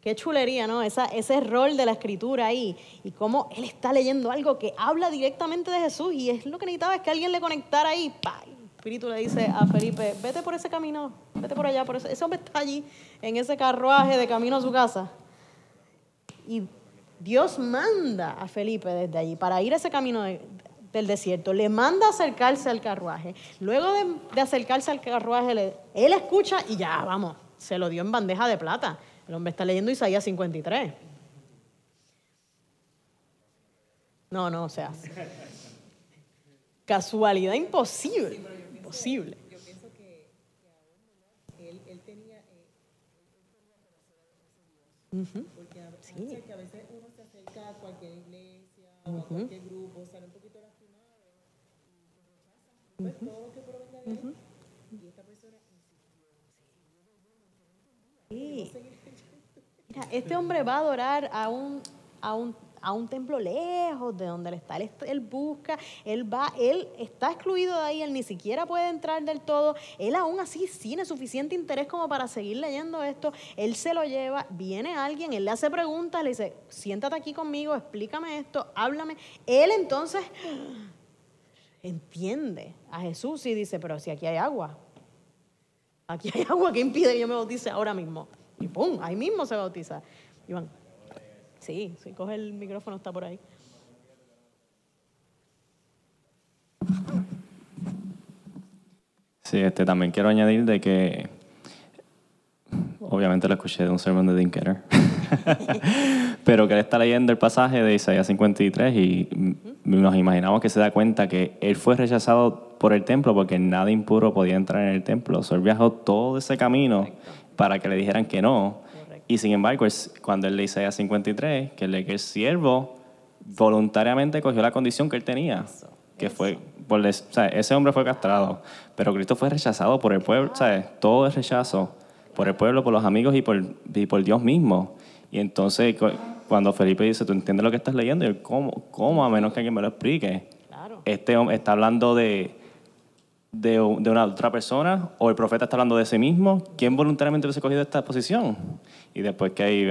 [SPEAKER 2] qué chulería, ¿no? Esa, ese rol de la escritura ahí y cómo él está leyendo algo que habla directamente de Jesús y es lo que necesitaba es que alguien le conectara ahí. ¡pay! Espíritu le dice a Felipe, vete por ese camino, vete por allá, por ese, ese hombre está allí en ese carruaje de camino a su casa. Y Dios manda a Felipe desde allí para ir a ese camino del desierto. Le manda acercarse al carruaje. Luego de, acercarse al carruaje, él escucha y ya, vamos, se lo dio en bandeja de plata. El hombre está leyendo Isaías 53. No, no, o sea, casualidad imposible posible.
[SPEAKER 6] Yo pienso que, que aún él, él tenía eh, uh -huh. porque a, sí. que a veces uno se acerca a cualquier iglesia uh -huh. o a cualquier grupo, sale un poquito lastimado y rechaza
[SPEAKER 2] este hombre va a adorar a un, a un a un templo lejos de donde él está. Él, él, busca, él va, él está excluido de ahí, él ni siquiera puede entrar del todo. Él aún así tiene suficiente interés como para seguir leyendo esto. Él se lo lleva, viene alguien, él le hace preguntas, le dice, siéntate aquí conmigo, explícame esto, háblame. Él entonces entiende a Jesús y dice, pero si aquí hay agua, aquí hay agua que impide que yo me bautice ahora mismo. Y pum, ahí mismo se bautiza. Iván. Sí, si coge el micrófono está por ahí.
[SPEAKER 10] Sí, este, también quiero añadir de que obviamente lo escuché de un sermón de Dean Pero que él está leyendo el pasaje de Isaías 53 y nos imaginamos que se da cuenta que él fue rechazado por el templo porque nada impuro podía entrar en el templo. O sea, él viajó todo ese camino para que le dijeran que no. Y sin embargo, cuando él lee Isaías 53, que, le, que el siervo voluntariamente cogió la condición que él tenía, que fue, por o sea, ese hombre fue castrado, pero Cristo fue rechazado por el pueblo, ¿sabes? Todo es rechazo por el pueblo, por los amigos y por, y por Dios mismo. Y entonces, cu- cuando Felipe dice, ¿tú entiendes lo que estás leyendo? Y él, ¿cómo? ¿Cómo? A menos que alguien me lo explique.
[SPEAKER 2] Claro.
[SPEAKER 10] Este hombre está hablando de, de, de una otra persona o el profeta está hablando de sí mismo. ¿Quién voluntariamente hubiese cogido esta posición? Y después que ahí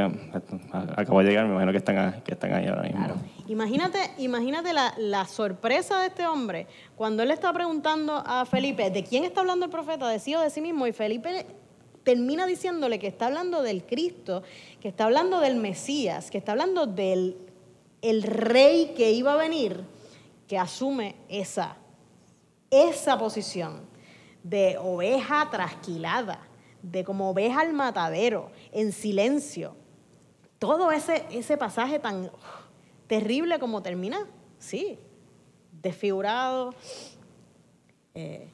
[SPEAKER 10] acabo de llegar, me imagino que están, que están ahí ahora mismo.
[SPEAKER 2] Imagínate, imagínate la, la sorpresa de este hombre cuando él está preguntando a Felipe, ¿de quién está hablando el profeta? ¿De sí o de sí mismo? Y Felipe termina diciéndole que está hablando del Cristo, que está hablando del Mesías, que está hablando del el rey que iba a venir, que asume esa, esa posición de oveja trasquilada, de como oveja al matadero, en silencio. Todo ese, ese pasaje tan terrible como termina, sí, desfigurado. eh,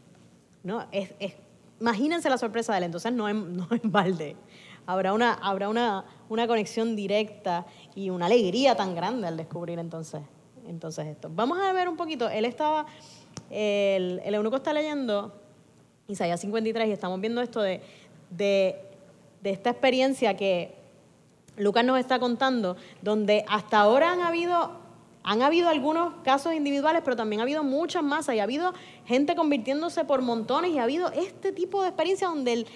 [SPEAKER 2] no, es, es- imagínense la sorpresa de él, entonces no en, no en balde. Habrá, una, habrá una, una conexión directa y una alegría tan grande al descubrir entonces, entonces esto. Vamos a ver un poquito, él estaba, el, el eunuco está leyendo Isaías 53 y estamos viendo esto de, de, de esta experiencia que Lucas nos está contando, donde hasta ahora han habido, han habido algunos casos individuales, pero también ha habido muchas masas y ha habido gente convirtiéndose por montones y ha habido este tipo de experiencia donde el,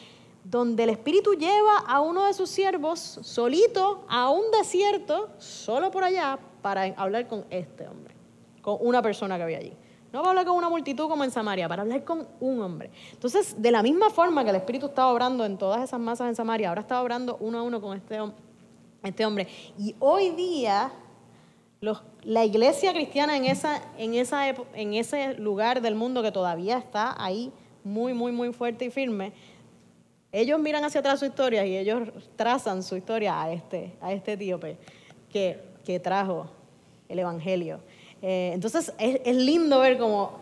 [SPEAKER 2] donde el Espíritu lleva a uno de sus siervos solito a un desierto, solo por allá, para hablar con este hombre, con una persona que había allí. No para hablar con una multitud como en Samaria, para hablar con un hombre. Entonces, de la misma forma que el Espíritu estaba obrando en todas esas masas en Samaria, ahora estaba obrando uno a uno con este, este hombre. Y hoy día, los- la iglesia cristiana en, esa, en, esa, en ese lugar del mundo que todavía está ahí muy, muy, muy fuerte y firme, ellos miran hacia atrás su historia y ellos trazan su historia a este, a este etíope que, que trajo el Evangelio. Eh, entonces es, es lindo ver cómo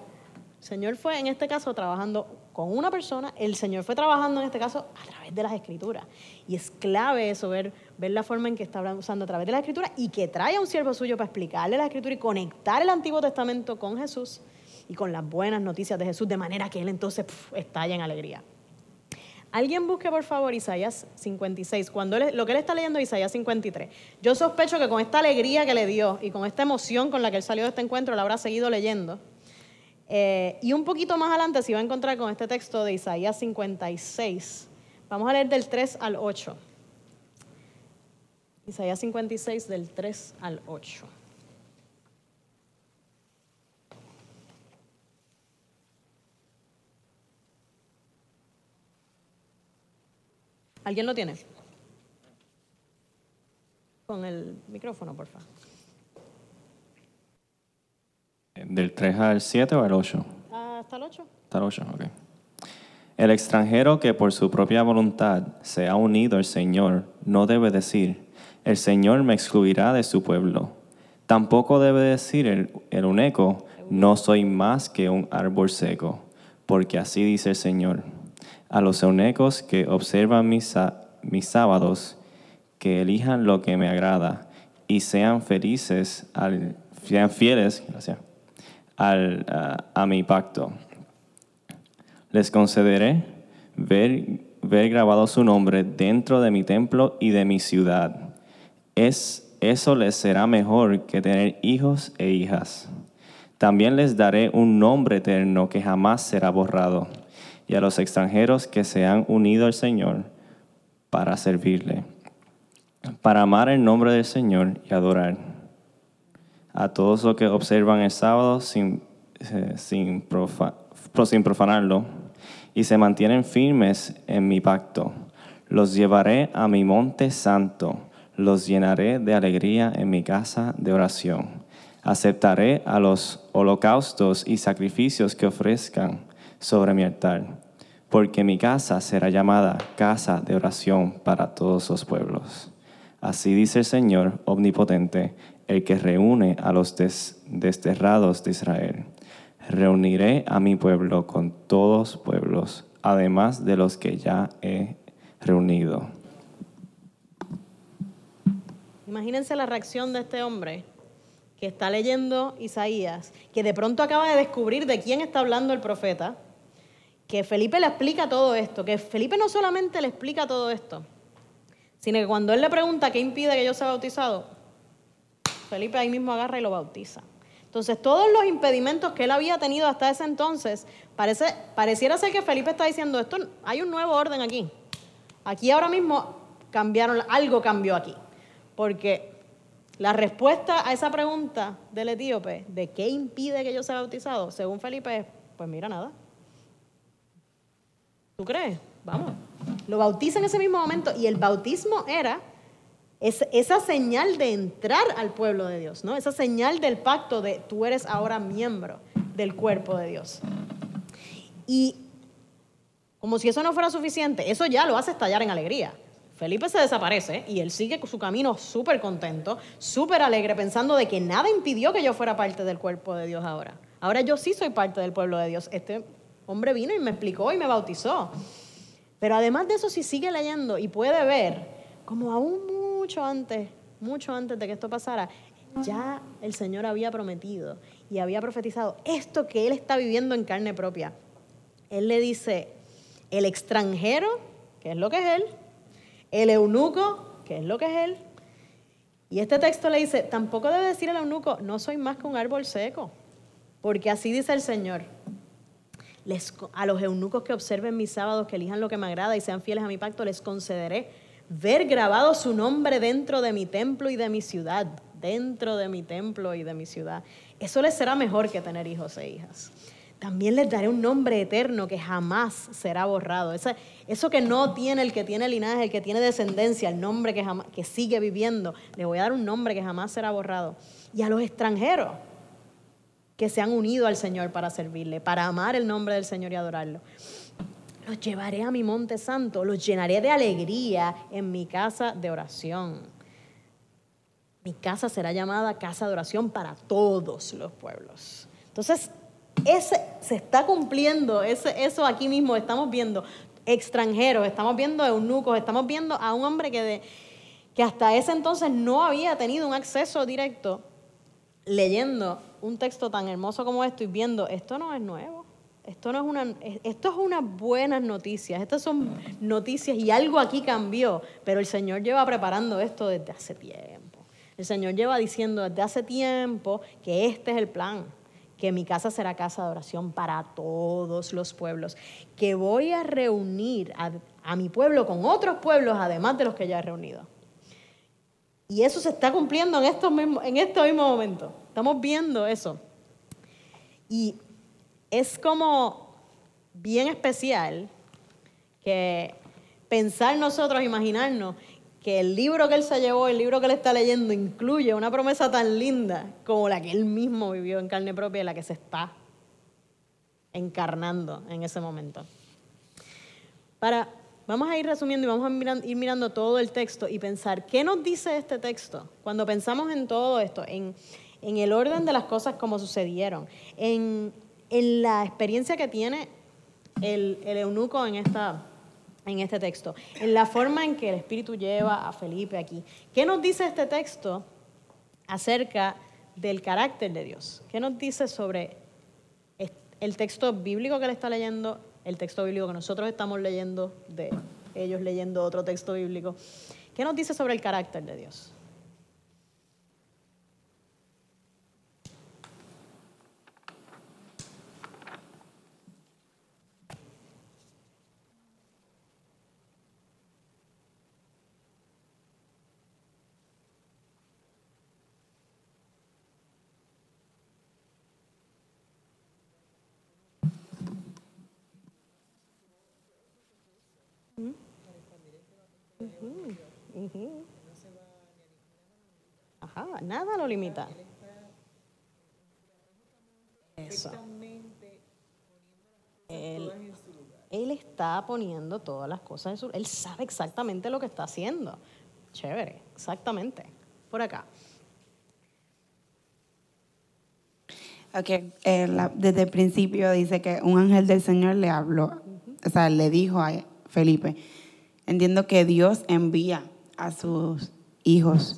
[SPEAKER 2] el Señor fue en este caso trabajando con una persona, el Señor fue trabajando en este caso a través de las escrituras. Y es clave eso, ver, ver la forma en que está usando a través de las escrituras y que trae a un siervo suyo para explicarle la escritura y conectar el Antiguo Testamento con Jesús y con las buenas noticias de Jesús, de manera que él entonces puf, estalla en alegría. Alguien busque por favor Isaías 56, cuando lo que él está leyendo es Isaías 53. Yo sospecho que con esta alegría que le dio y con esta emoción con la que él salió de este encuentro, la habrá seguido leyendo. Eh, y un poquito más adelante se va a encontrar con este texto de Isaías 56. Vamos a leer del 3 al 8. Isaías 56 del 3 al 8. ¿Alguien lo tiene? Con el micrófono, por favor.
[SPEAKER 10] ¿Del 3 al 7 o al 8?
[SPEAKER 2] Hasta el 8.
[SPEAKER 10] Hasta el 8, ok. El extranjero que por su propia voluntad se ha unido al Señor no debe decir, el Señor me excluirá de su pueblo. Tampoco debe decir el, el uneco, no soy más que un árbol seco, porque así dice el Señor. A los eunecos que observan mis, mis sábados, que elijan lo que me agrada y sean felices, al, sean fieles gracias, al, a- mi pacto. Les concederé ver, ver grabado su nombre dentro de mi templo y de mi ciudad. Es, eso les será mejor que tener hijos e hijas. También les daré un nombre eterno que jamás será borrado. Y a los extranjeros que se han unido al Señor para servirle, para amar el nombre del Señor y adorar. A todos los que observan el sábado sin, eh, sin, sin profanarlo y se mantienen firmes en mi pacto. Los llevaré a mi monte santo, los llenaré de alegría en mi casa de oración. Aceptaré a los holocaustos y sacrificios que ofrezcan sobre mi altar, porque mi casa será llamada casa de oración para todos los pueblos. Así dice el Señor omnipotente, el que reúne a los des- desterrados de Israel. Reuniré a mi pueblo con todos pueblos, además de los que ya he reunido.
[SPEAKER 2] Imagínense la reacción de este hombre que está leyendo Isaías, que de pronto acaba de descubrir de quién está hablando el profeta, que Felipe le explica todo esto, que Felipe no solamente le explica todo esto, sino que cuando él le pregunta qué impide que yo sea bautizado, Felipe ahí mismo agarra y lo bautiza. Entonces, todos los impedimentos que él había tenido hasta ese entonces, parece, pareciera ser que Felipe está diciendo, esto, hay un nuevo orden aquí. Aquí ahora mismo cambiaron, algo cambió aquí. Porque la respuesta a esa pregunta del etíope, de qué impide que yo sea bautizado, según Felipe, es, pues mira, nada. ¿Tú crees? Vamos. Lo bautiza en ese mismo momento y el bautismo era es- esa señal de entrar al pueblo de Dios, ¿no? Esa señal del pacto de tú eres ahora miembro del cuerpo de Dios. Y como si eso no fuera suficiente, eso ya lo hace estallar en alegría. Felipe se desaparece y él sigue su camino súper contento, súper alegre, pensando de que nada impidió que yo fuera parte del cuerpo de Dios ahora. Ahora yo sí soy parte del pueblo de Dios. Este hombre vino y me explicó y me bautizó. Pero además de eso, si sigue leyendo y puede ver, como aún mucho antes, mucho antes de que esto pasara, ya el Señor había prometido y había profetizado esto que él está viviendo en carne propia. Él le dice, el extranjero, que es lo que es él, el eunuco, que es lo que es él, y este texto le dice, tampoco debe decir el eunuco, no soy más que un árbol seco, porque así dice el Señor. Les- a los eunucos que observen mis sábados, que elijan lo que me agrada y sean fieles a mi pacto, les concederé ver grabado su nombre dentro de mi templo y de mi ciudad, dentro de mi templo y de mi ciudad. Eso les será mejor que tener hijos e hijas. También les daré un nombre eterno que jamás será borrado. Ese- eso que no tiene el que tiene linaje, el que tiene descendencia, el nombre que, jamás, que sigue viviendo, le voy a dar un nombre que jamás será borrado. Y a los extranjeros, que se han unido al Señor para servirle, para amar el nombre del Señor y adorarlo. Los llevaré a mi monte santo, los llenaré de alegría en mi casa de oración. Mi casa será llamada casa de oración para todos los pueblos. Entonces, ese, se está cumpliendo eso aquí mismo. Estamos viendo extranjeros, estamos viendo eunucos, estamos viendo a un hombre que, de- que hasta ese entonces no había tenido un acceso directo leyendo un texto tan hermoso como esto y viendo, esto no es nuevo. Esto, no es una, esto es unas buenas noticias, estas son noticias y algo aquí cambió, pero el Señor lleva preparando esto desde hace tiempo. El Señor lleva diciendo desde hace tiempo que este es el plan, que mi casa será casa de oración para todos los pueblos, que voy a reunir a, a mi pueblo con otros pueblos, además de los que ya he reunido. Y eso se está cumpliendo en estos mismos, en este mismo momento. Estamos viendo eso. Y es como bien especial que pensar nosotros, imaginarnos que el libro que él se llevó, el libro que él está leyendo, incluye una promesa tan linda como la que él mismo vivió en carne propia y la que se está encarnando en ese momento. Para, vamos a ir resumiendo y vamos a ir mirando todo el texto y pensar, ¿qué nos dice este texto? Cuando pensamos en todo esto, en, en el orden de las cosas como sucedieron, en, en la experiencia que tiene el, eunuco en, esta, en este texto, en la forma en que el Espíritu lleva a Felipe aquí. ¿Qué nos dice este texto acerca del carácter de Dios? ¿Qué nos dice sobre el texto bíblico que él está leyendo, el texto bíblico que nosotros estamos leyendo, de ellos leyendo otro texto bíblico. ¿Qué nos dice sobre el carácter de Dios? Ujú. Ajá, nada lo limita. Eso. Él, él está poniendo todas las cosas en su... Él sabe exactamente lo que está haciendo. Chévere, exactamente. Por acá.
[SPEAKER 11] Ok, eh, la- desde el principio dice que un ángel del Señor le habló, o sea, le dijo a Felipe, entiendo que Dios envía a sus hijos,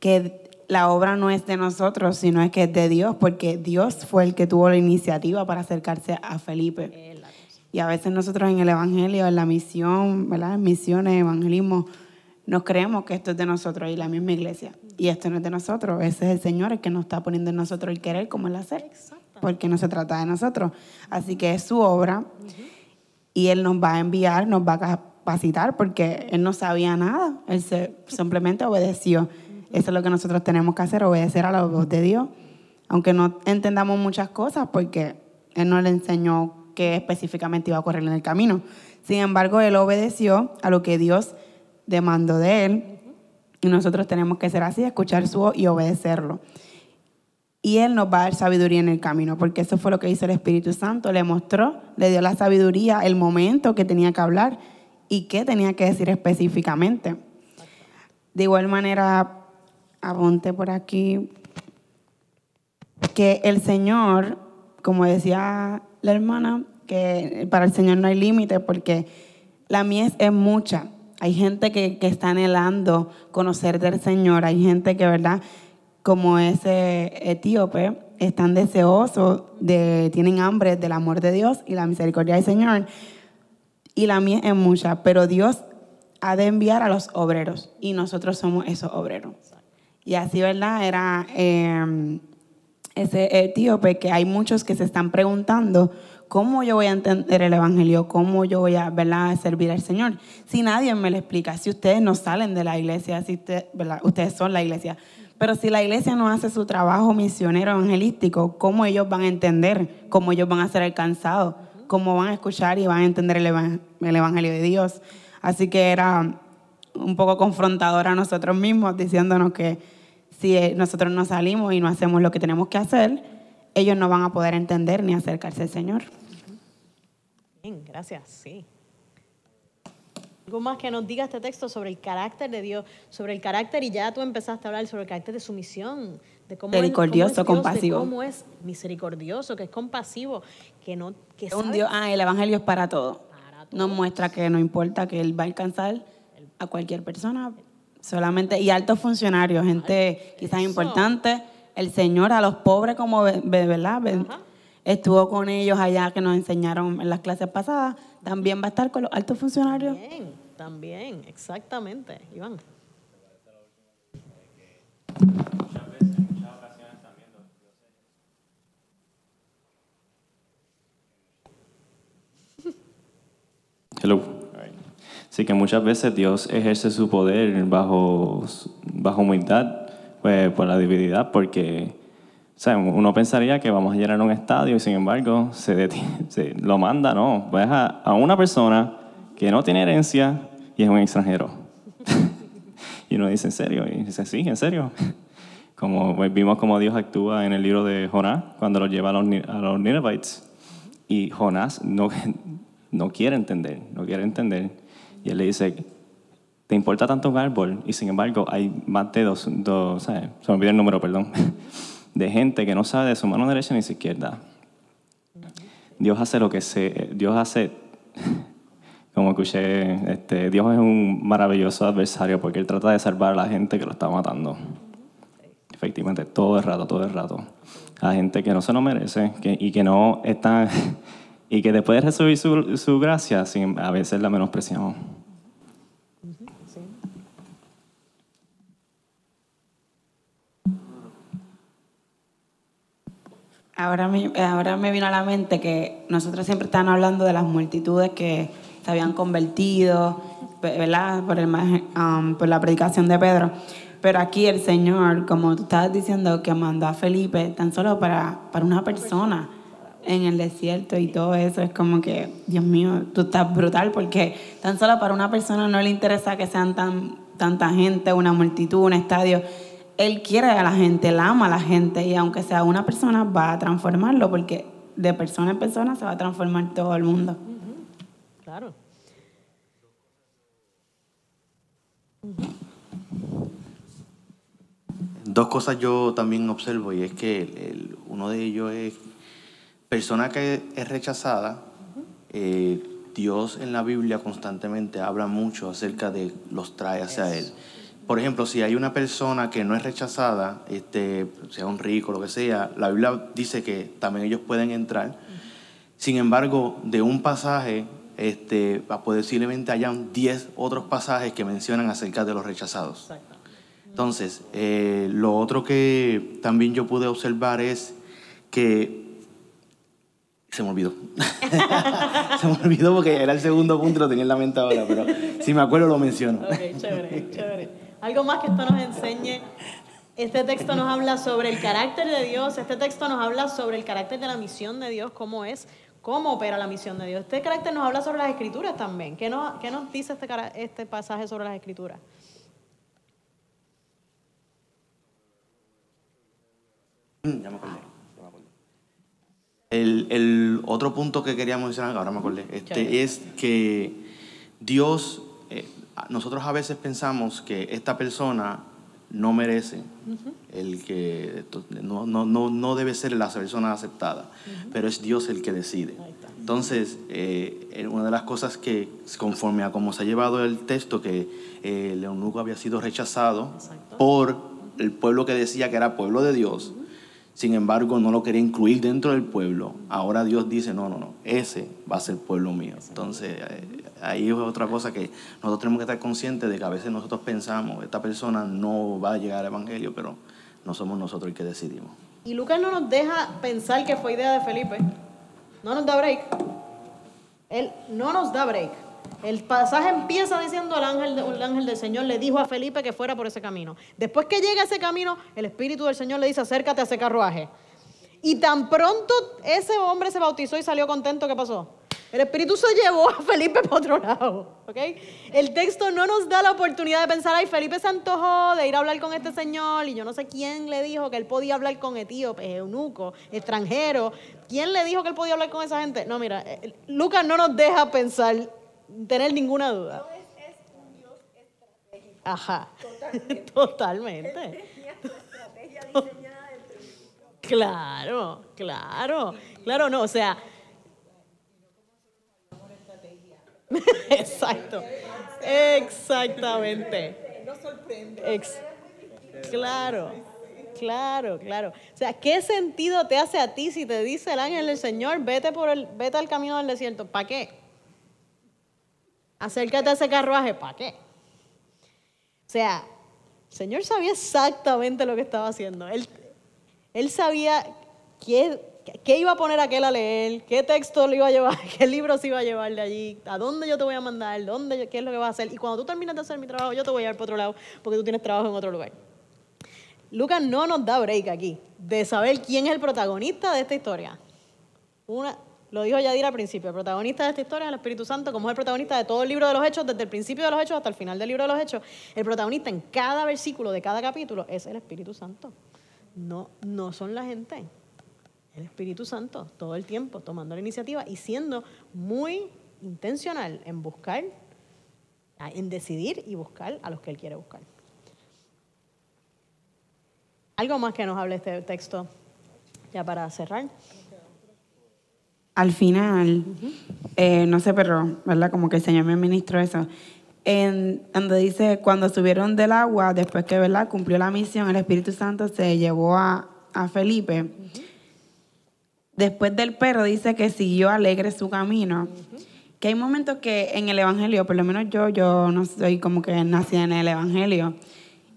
[SPEAKER 11] que la obra no es de nosotros, sino es que es de Dios, porque Dios fue el que tuvo la iniciativa para acercarse a Felipe. Y a veces nosotros en el Evangelio, en la misión, ¿verdad? En misiones, evangelismo, nos creemos que esto es de nosotros y la misma iglesia. Y esto no es de nosotros, ese es el Señor el que nos está poniendo en nosotros el querer como el hacer. Porque no se trata de nosotros. Así que es su obra y Él nos va a enviar, nos va a capacitar porque Él no sabía nada. Él se- simplemente obedeció. Eso es lo que nosotros tenemos que hacer, obedecer a la voz de Dios. Aunque no entendamos muchas cosas porque Él no le enseñó qué específicamente iba a ocurrir en el camino. Sin embargo, Él obedeció a lo que Dios demandó de Él y nosotros tenemos que ser así, escuchar su voz y obedecerlo. Y Él nos va a dar sabiduría en el camino, porque eso fue lo que hizo el Espíritu Santo. Le mostró, le dio la sabiduría, el momento que tenía que hablar y qué tenía que decir específicamente. De igual manera, apunte por aquí que el Señor, como decía la hermana, que para el Señor no hay límite porque la mies es mucha. Hay gente que, que está anhelando conocer del Señor, hay gente que, ¿verdad? Como ese etíope, están deseosos, de, tienen hambre del amor de Dios y la misericordia del Señor. Y la mies es mucha, pero Dios ha de enviar a los obreros y nosotros somos esos obreros. Y así, ¿verdad? Era eh, ese etíope que hay muchos que se están preguntando cómo yo voy a entender el Evangelio, cómo yo voy a ¿verdad? servir al Señor. Si nadie me lo explica, si ustedes no salen de la iglesia, si usted- ustedes son la iglesia, pero si la iglesia no hace su trabajo misionero evangelístico, ¿cómo ellos van a entender? ¿Cómo ellos van a ser alcanzados? ¿Cómo van a escuchar y van a entender el Evangelio de Dios? Así que era un poco confrontador a nosotros mismos, diciéndonos que si nosotros no salimos y no hacemos lo que tenemos que hacer, ellos no van a poder entender ni acercarse al Señor.
[SPEAKER 2] Bien, gracias, sí. Algo más que nos diga este texto sobre el carácter de Dios, sobre el carácter, y ya tú empezaste a hablar sobre el carácter de sumisión, de cómo es-
[SPEAKER 11] Misericordioso,
[SPEAKER 2] cómo es Dios,
[SPEAKER 11] compasivo.
[SPEAKER 2] De cómo es misericordioso, que es compasivo, que no... Que
[SPEAKER 11] Es un Dios, ah, el Evangelio es para todo. Nos muestra que no importa que Él va a alcanzar a cualquier persona, solamente, y altos funcionarios, gente quizás importante, el Señor a los pobres como, ve- ve- ¿verdad? Ve- Estuvo con ellos allá que nos enseñaron en las clases pasadas, también va a estar con los altos funcionarios.
[SPEAKER 2] También, también, exactamente. Iván.
[SPEAKER 10] Hello. Así que muchas veces Dios ejerce su poder bajo, bajo humildad, pues, por la divinidad, porque o sea, uno pensaría que vamos a llenar un estadio y sin embargo se, deti- se lo manda, no, pues a, a una persona que no tiene herencia y es un extranjero. y uno dice, ¿en serio? Y dice, sí, en serio. Como pues, vimos cómo Dios actúa en el libro de Jonás cuando lo lleva a los, a los Ninevites. Y Jonás no, no quiere entender, no quiere entender. Y él le dice, ¿te importa tanto un árbol? Y sin embargo, hay más de dos, dos ¿sabes? se me olvidó el número, perdón, de gente que no sabe de su mano derecha ni su izquierda. Dios hace lo que se, Dios hace, como escuché, este, Dios es un maravilloso adversario porque Él trata de salvar a la gente que lo está matando. Efectivamente, todo el rato, todo el rato. A gente que no se lo merece que, y que no está, y que después de recibir su, su gracia, a veces la menospreciamos.
[SPEAKER 11] Ahora me, ahora me vino a la mente que nosotros siempre estamos hablando de las multitudes que se habían convertido, ¿verdad? Por, el, um, por la predicación de Pedro. Pero aquí el Señor, como tú estabas diciendo, que mandó a Felipe tan solo para, para una persona en el desierto y todo eso, es como que, Dios mío, tú estás brutal porque tan solo para una persona no le interesa que sean tan, tanta gente, una multitud, un estadio. Él quiere a la gente, él ama a la gente y aunque sea una persona va a transformarlo porque de persona en persona se va a transformar todo el mundo.
[SPEAKER 2] Claro.
[SPEAKER 3] dos cosas yo también observo y es que el- el- uno de ellos es persona que es rechazada. eh, Dios en la Biblia constantemente habla mucho acerca de los trae hacia Él. Por ejemplo, si hay una persona que no es rechazada, este, sea un rico, lo que sea, la Biblia dice que también ellos pueden entrar. Sin embargo, de un pasaje, este, posiblemente hayan 10 otros pasajes que mencionan acerca de los rechazados. Entonces, eh, lo otro que también yo pude observar es que se me olvidó. se me olvidó porque era el segundo punto, lo tenía en la mente ahora, pero si me acuerdo lo menciono.
[SPEAKER 2] Ok, chévere, chévere. Algo más que esto nos enseñe. Este texto nos habla sobre el carácter de Dios, este texto nos habla sobre el carácter de la misión de Dios, cómo es, cómo opera la misión de Dios. Este carácter nos habla sobre las escrituras también. ¿Qué nos, qué nos dice este, este pasaje sobre las escrituras?
[SPEAKER 3] Mm, Ya me acordé. ya me acordé. El, el otro punto que quería mencionar, ahora me acordé, este, es que Dios, eh, nosotros a veces pensamos que esta persona no merece el que no, no, no, no debe ser la persona aceptada, pero es Dios el que decide. Entonces, eh, una de las cosas que, conforme a cómo se ha llevado el texto, que eh, el eunuco había sido rechazado por el pueblo que decía que era pueblo de Dios, sin embargo no lo quería incluir dentro del pueblo, ahora Dios dice, no, no, no, ese va a ser pueblo mío. Entonces, eh, ahí es otra cosa que nosotros tenemos que estar conscientes de que a veces nosotros pensamos, esta persona no va a llegar al Evangelio, pero no somos nosotros el que decidimos.
[SPEAKER 2] Y Lucas no nos deja pensar que fue idea de Felipe. No nos da break. Él no nos da break. El pasaje empieza diciendo el ángel, el ángel del Señor le dijo a Felipe que fuera por ese camino. Después que llega a ese camino, el Espíritu del Señor le dice acércate a ese carruaje. Y tan pronto ese hombre se bautizó y salió contento, ¿qué pasó? El Espíritu se llevó a Felipe para otro lado. El texto no nos da la oportunidad de pensar, ay, Felipe se antojó de ir a hablar con este señor y yo no sé quién le dijo que él podía hablar con etíopes, eunuco, extranjero. ¿Quién le dijo que él podía hablar con esa gente? No, mira, eh, Lucas no nos deja pensar, tener ninguna duda. Ajá. Totalmente. Claro, claro, claro, no, o sea. Exacto, exactamente.
[SPEAKER 6] No sorprende.
[SPEAKER 2] Claro, claro, claro. O sea, ¿qué sentido te hace a ti si te dice el ángel del Señor, vete por el, vete al camino del desierto? ¿Para qué? Acércate a ese carruaje, ¿para qué? O sea, el Señor sabía exactamente lo que estaba haciendo. Él, él sabía qué, qué iba a poner aquel a leer, qué texto le iba a llevar, qué libro se iba a llevar de allí, a dónde yo te voy a mandar, dónde, qué es lo que vas a hacer. Y cuando tú terminas de hacer mi trabajo, yo te voy a llevar para otro lado porque tú tienes trabajo en otro lugar. Lucas no nos da break aquí de saber quién es el protagonista de esta historia. Una, lo dijo Yadir al principio, el protagonista de esta historia es el Espíritu Santo, como es el protagonista de todo el libro de los Hechos, desde el principio de los Hechos hasta el final del libro de los Hechos. El protagonista en cada versículo de cada capítulo es el Espíritu Santo. No, no son la gente. El Espíritu Santo, todo el tiempo, tomando la iniciativa y siendo muy intencional en buscar, en decidir y buscar a los que Él quiere buscar. Algo más que nos hable este texto, ya para cerrar.
[SPEAKER 11] Al final, eh, no sé, pero, ¿verdad? Como que el Señor me ministró eso. En, donde dice, cuando subieron del agua, después que, ¿verdad? Cumplió la misión, el Espíritu Santo se llevó a, a Felipe. Después del perro dice que siguió alegre su camino. Que hay momentos que en el Evangelio, por lo menos yo, yo no soy como que nací en el Evangelio.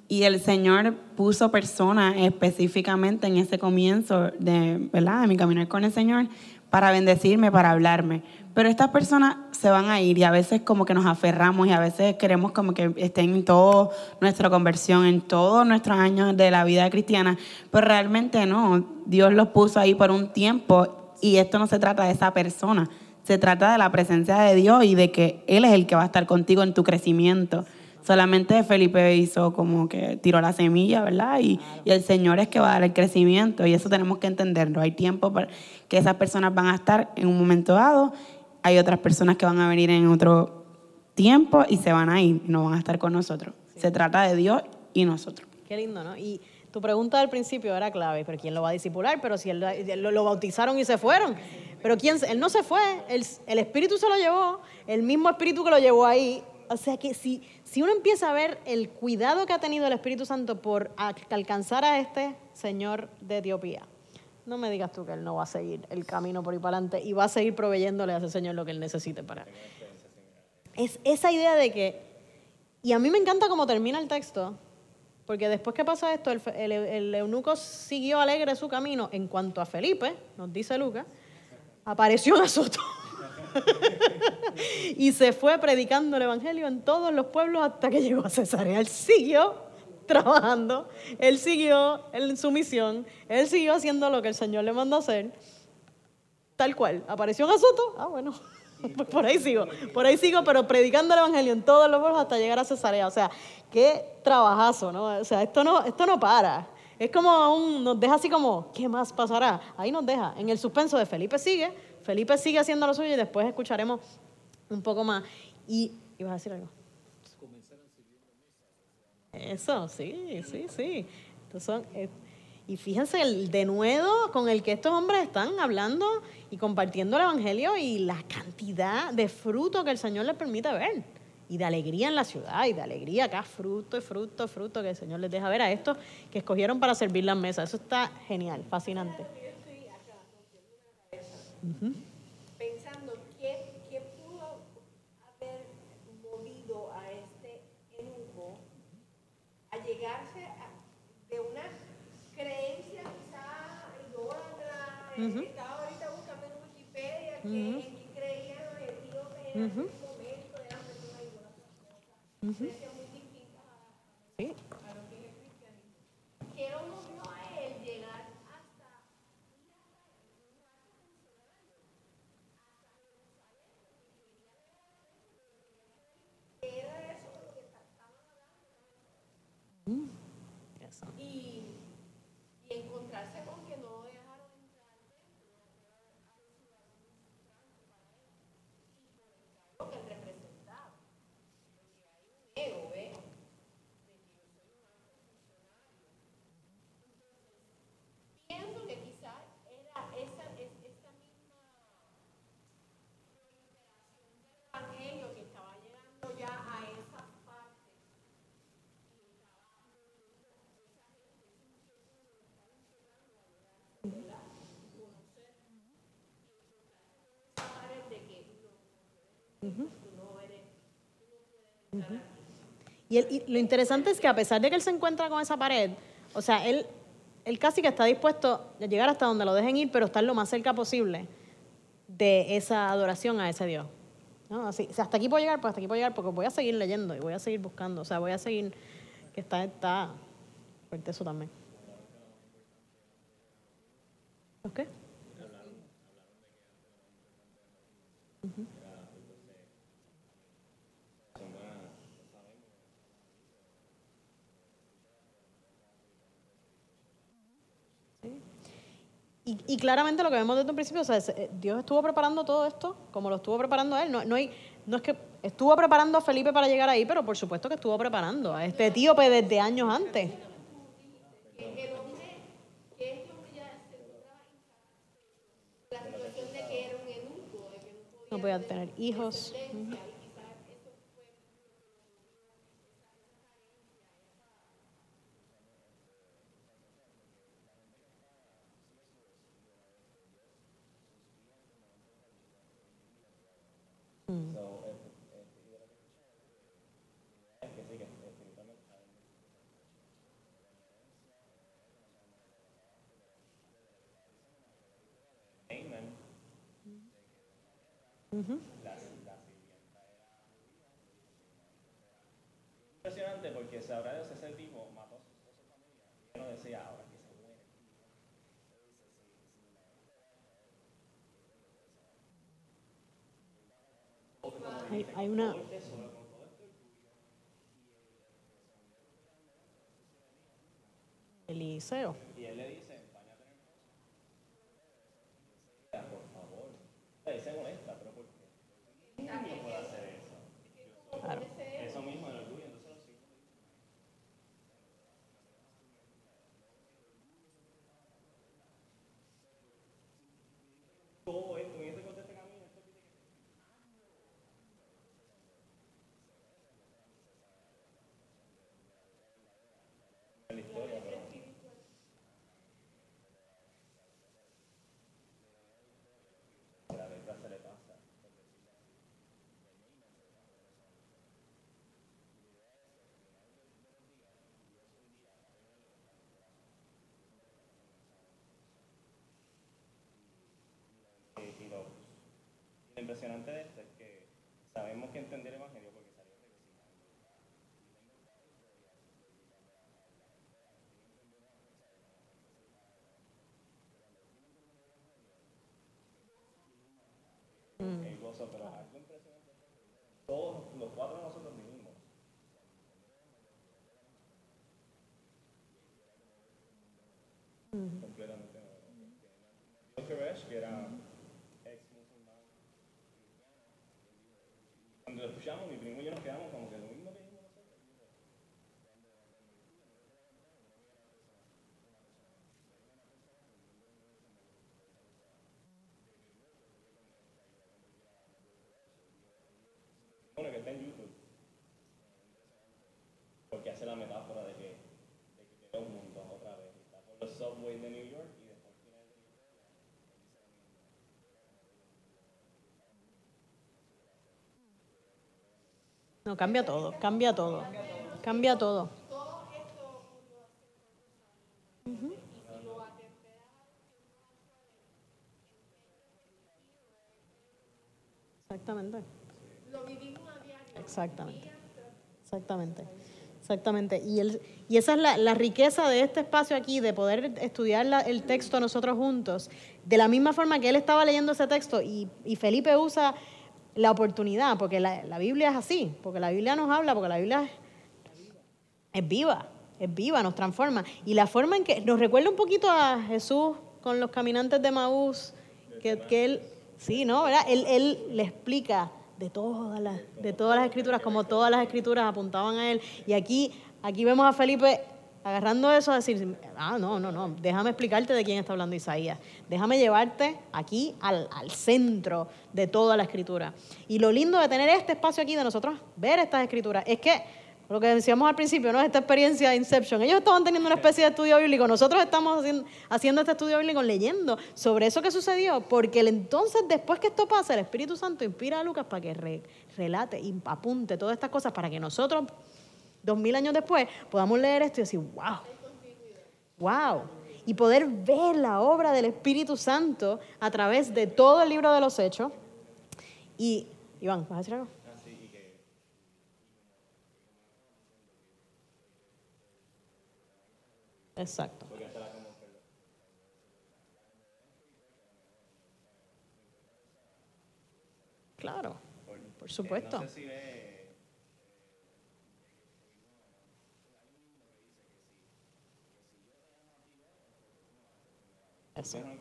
[SPEAKER 11] Y el Señor puso personas específicamente en ese comienzo de, ¿verdad? de mi caminar con el Señor para bendecirme, para hablarme. Pero estas personas se van a ir y a veces como que nos aferramos y a veces queremos como que estén en toda nuestra conversión, en todos nuestros años de la vida cristiana, pero realmente no. Dios los puso ahí por un tiempo y esto no se trata de esa persona, se trata de la presencia de Dios y de que Él es el que va a estar contigo en tu crecimiento. Solamente Felipe hizo como que tiró la semilla, ¿verdad? Y, y el Señor es que va a dar el crecimiento y eso tenemos que entenderlo. Hay tiempo para que esas personas van a estar en un momento dado, hay otras personas que van a venir en otro tiempo y se van a ir no van a estar con nosotros. Se trata de Dios y nosotros.
[SPEAKER 2] Qué lindo, ¿no? Y Tu pregunta del principio era clave, pero ¿quién lo va a disipular? Pero si él, lo, lo bautizaron y se fueron. Pero ¿quién? Él no se fue, el, el Espíritu se lo llevó, el mismo Espíritu que lo llevó ahí. O sea que si, si uno empieza a ver el cuidado que ha tenido el Espíritu Santo por alcanzar a este señor de Etiopía, no me digas tú que él no va a seguir el camino por ahí para adelante y va a seguir proveyéndole a ese señor lo que él necesite para. Es esa idea de que. Y a mí me encanta cómo termina el texto, porque después que pasa esto, el, el- el eunuco siguió alegre su camino. En cuanto a Felipe, nos dice Lucas, apareció en Azoto. y se fue predicando el evangelio en todos los pueblos hasta que llegó a Cesarea. Él siguió trabajando, él siguió en su misión, él siguió haciendo lo que el Señor le mandó hacer. Tal cual. ¿Apareció en Azoto? Ah, bueno. Pues por ahí sigo. Por ahí sigo, pero predicando el evangelio en todos los pueblos hasta llegar a Cesarea. O sea, qué trabajazo, ¿no? O sea, esto no, esto no para. Es como un, nos deja así como, ¿qué más pasará? Ahí nos deja. En el suspenso de Felipe sigue, Felipe sigue haciendo lo suyo y después escucharemos un poco más. Y, ¿ibas a decir algo? Eso, sí, sí, sí. Eh, y fíjense el denuedo con el que estos hombres están hablando y compartiendo el Evangelio y la cantidad de fruto que el Señor les permite ver. Y de alegría en la ciudad, y de alegría acá, fruto y fruto, fruto que el Señor les deja ver a estos que escogieron para servir las mesas. Eso está genial, fascinante. Ujú.
[SPEAKER 7] pensando qué, qué pudo haber movido a este eunuco a llegarse a- de una creencia quizá idólatra, eh,
[SPEAKER 2] Ujú.
[SPEAKER 7] estaba ahorita buscando en Wikipedia que,
[SPEAKER 2] Ujú.
[SPEAKER 7] en que creían los etíopes en aquel momento, eran personas idólatras,
[SPEAKER 2] Ujú.
[SPEAKER 7] creencias muy distintas a,
[SPEAKER 2] Sí.
[SPEAKER 7] a lo que es el cristianismo. ¿Qué lo movió a él llegar hasta era eso de lo que estaban hablando?
[SPEAKER 2] Eso.
[SPEAKER 7] Y, y encontrarse con que no lo dejaron entrar dentro, lo que él representaba. Porque hay un ego, ¿ves? De que yo soy un alto funcionario. Entonces, pienso que quizás era esa, es, esa misma proliferación del evangelio que estaba llegando ya a esas partes
[SPEAKER 2] Y, y lo interesante es que a pesar de que él se encuentra con esa pared, o sea, él, él casi que está dispuesto a llegar hasta donde lo dejen ir, pero estar lo más cerca posible de esa adoración a ese Dios. ¿no? Así, si hasta aquí puedo llegar, pues hasta aquí puedo llegar, porque voy a seguir leyendo y voy a seguir buscando, o sea, voy a seguir, que está, está fuerte eso también. ¿Ok? Ujú. Y, y claramente lo que vemos desde un principio, o sea, es, eh, Dios estuvo preparando todo esto como lo estuvo preparando a él. No, no, hay, no es que estuvo preparando a Felipe para llegar ahí, pero por supuesto que estuvo preparando a este etíope desde años antes.
[SPEAKER 7] hombre, que este hombre ya se encontraba en la situación de que era un eunuco, de que no
[SPEAKER 2] No podía tener hijos. Ujú. Mm.
[SPEAKER 10] Impresionante porque sabrá Dios ese tipo mató a su, a su familia y no decía ahora que se muere.
[SPEAKER 2] Hay, hay una... Eliseo.
[SPEAKER 10] Y él le dice, van a tener. Por favor. Le dice molesta, pero ¿por qué? Un niño puede hacer eso.
[SPEAKER 2] Claro.
[SPEAKER 10] Eso mismo el orgullo. Entonces los hijos
[SPEAKER 12] Lo impresionante de esto es que sabemos que entendió el Evangelio porque salió regocijando. El gozo, pero algo impresionante es que todos los cuatro nosotros vinimos. Completamente nuevo. Matthew Koresh, que era ex musulmán cuando lo escuchamos, mi primo y yo nos quedamos como que lo mismo que dijimos nosotros. Bueno, que está en YouTube. Porque hace la metáfora de que, de que quedó juntos otra vez. Está por los subways de New York y después al final de
[SPEAKER 2] No, cambia todo, cambia todo. Cambia todo. Exactamente. Exactamente. Exactamente. Exactamente. Y, el, y esa es la, la riqueza de este espacio aquí, de poder estudiar la- el texto nosotros juntos. De la misma forma que él estaba leyendo ese texto y, y Felipe usa la oportunidad, porque la, la Biblia es así, porque la Biblia nos habla, porque la Biblia es, es viva, es viva, nos transforma. Y la forma en que nos recuerda un poquito a Jesús con los caminantes de Maús, que, que él, sí, ¿no? ¿verdad? Él, él le explica de todas las, de todas las escrituras, como todas las escrituras apuntaban a él. Y aquí, aquí vemos a Felipe agarrando eso a decir, ah, no, no, no, déjame explicarte de quién está hablando Isaías. Déjame llevarte aquí al, al centro de toda la escritura. Y lo lindo de tener este espacio aquí, de nosotros ver estas escrituras, es que lo que decíamos al principio, ¿no? Esta experiencia de Inception. Ellos estaban teniendo una especie de estudio bíblico. Nosotros estamos haciendo, este estudio bíblico leyendo sobre eso que sucedió. Porque el entonces, después que esto pasa, el Espíritu Santo inspira a Lucas para que re- relate y apunte todas estas cosas para que nosotros, dos mil años después, podamos leer esto y decir, wow, wow. Y poder ver la obra del Espíritu Santo a través de todo el libro de los Hechos. Y, Iván, ¿vas a decir algo? Exacto. Claro, por supuesto.
[SPEAKER 12] No sé si ve
[SPEAKER 2] Eso.
[SPEAKER 12] es una comunidad espiritual. Está buscando
[SPEAKER 2] Claro.
[SPEAKER 12] ya Dios ya Dios ya Él- él siempre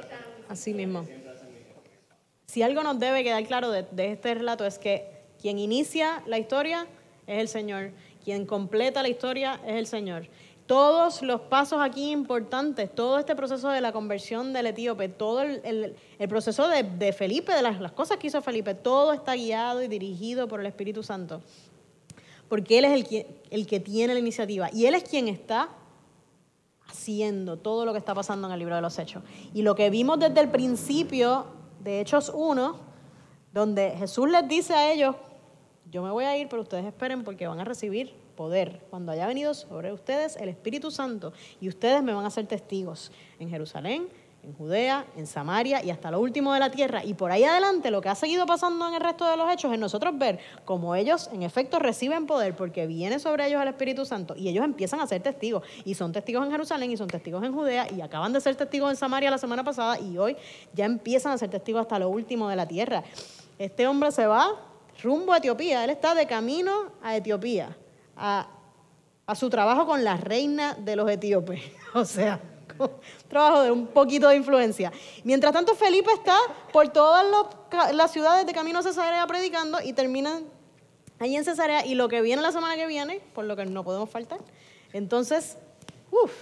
[SPEAKER 12] hace-
[SPEAKER 2] Así mismo.
[SPEAKER 12] siempre hace el mismo.
[SPEAKER 2] Si algo nos debe quedar claro de, de este relato es que quien inicia la historia es el Señor, quien completa la historia es el Señor. Todos los pasos aquí importantes, todo este proceso de la conversión del etíope, todo el, el- el proceso de, de Felipe, de las, las cosas que hizo Felipe, todo está guiado y dirigido por el Espíritu Santo. Porque Él es el que, el que tiene la iniciativa y Él es quien está haciendo todo lo que está pasando en el libro de los Hechos. Y lo que vimos desde el principio de Hechos 1, donde Jesús les dice a ellos, yo me voy a ir, pero ustedes esperen porque van a recibir poder cuando haya venido sobre ustedes el Espíritu Santo y ustedes me van a ser testigos en Jerusalén, en Judea, en Samaria y hasta lo último de la tierra. Y por ahí adelante lo que ha seguido pasando en el resto de los hechos es nosotros ver cómo ellos en efecto reciben poder porque viene sobre ellos el Espíritu Santo y ellos empiezan a ser testigos. Y son testigos en Jerusalén y son testigos en Judea y acaban de ser testigos en Samaria la semana pasada y hoy ya empiezan a ser testigos hasta lo último de la tierra. Este hombre se va rumbo a Etiopía, él está de camino a Etiopía, a, a su trabajo con la reina de los etíopes. O sea, trabajo de un poquito de influencia. Mientras tanto, Felipe está por todas las ciudades de camino a Cesarea predicando y terminan ahí en Cesarea. Y lo que viene la semana que viene, por lo que no podemos faltar. Entonces, uff,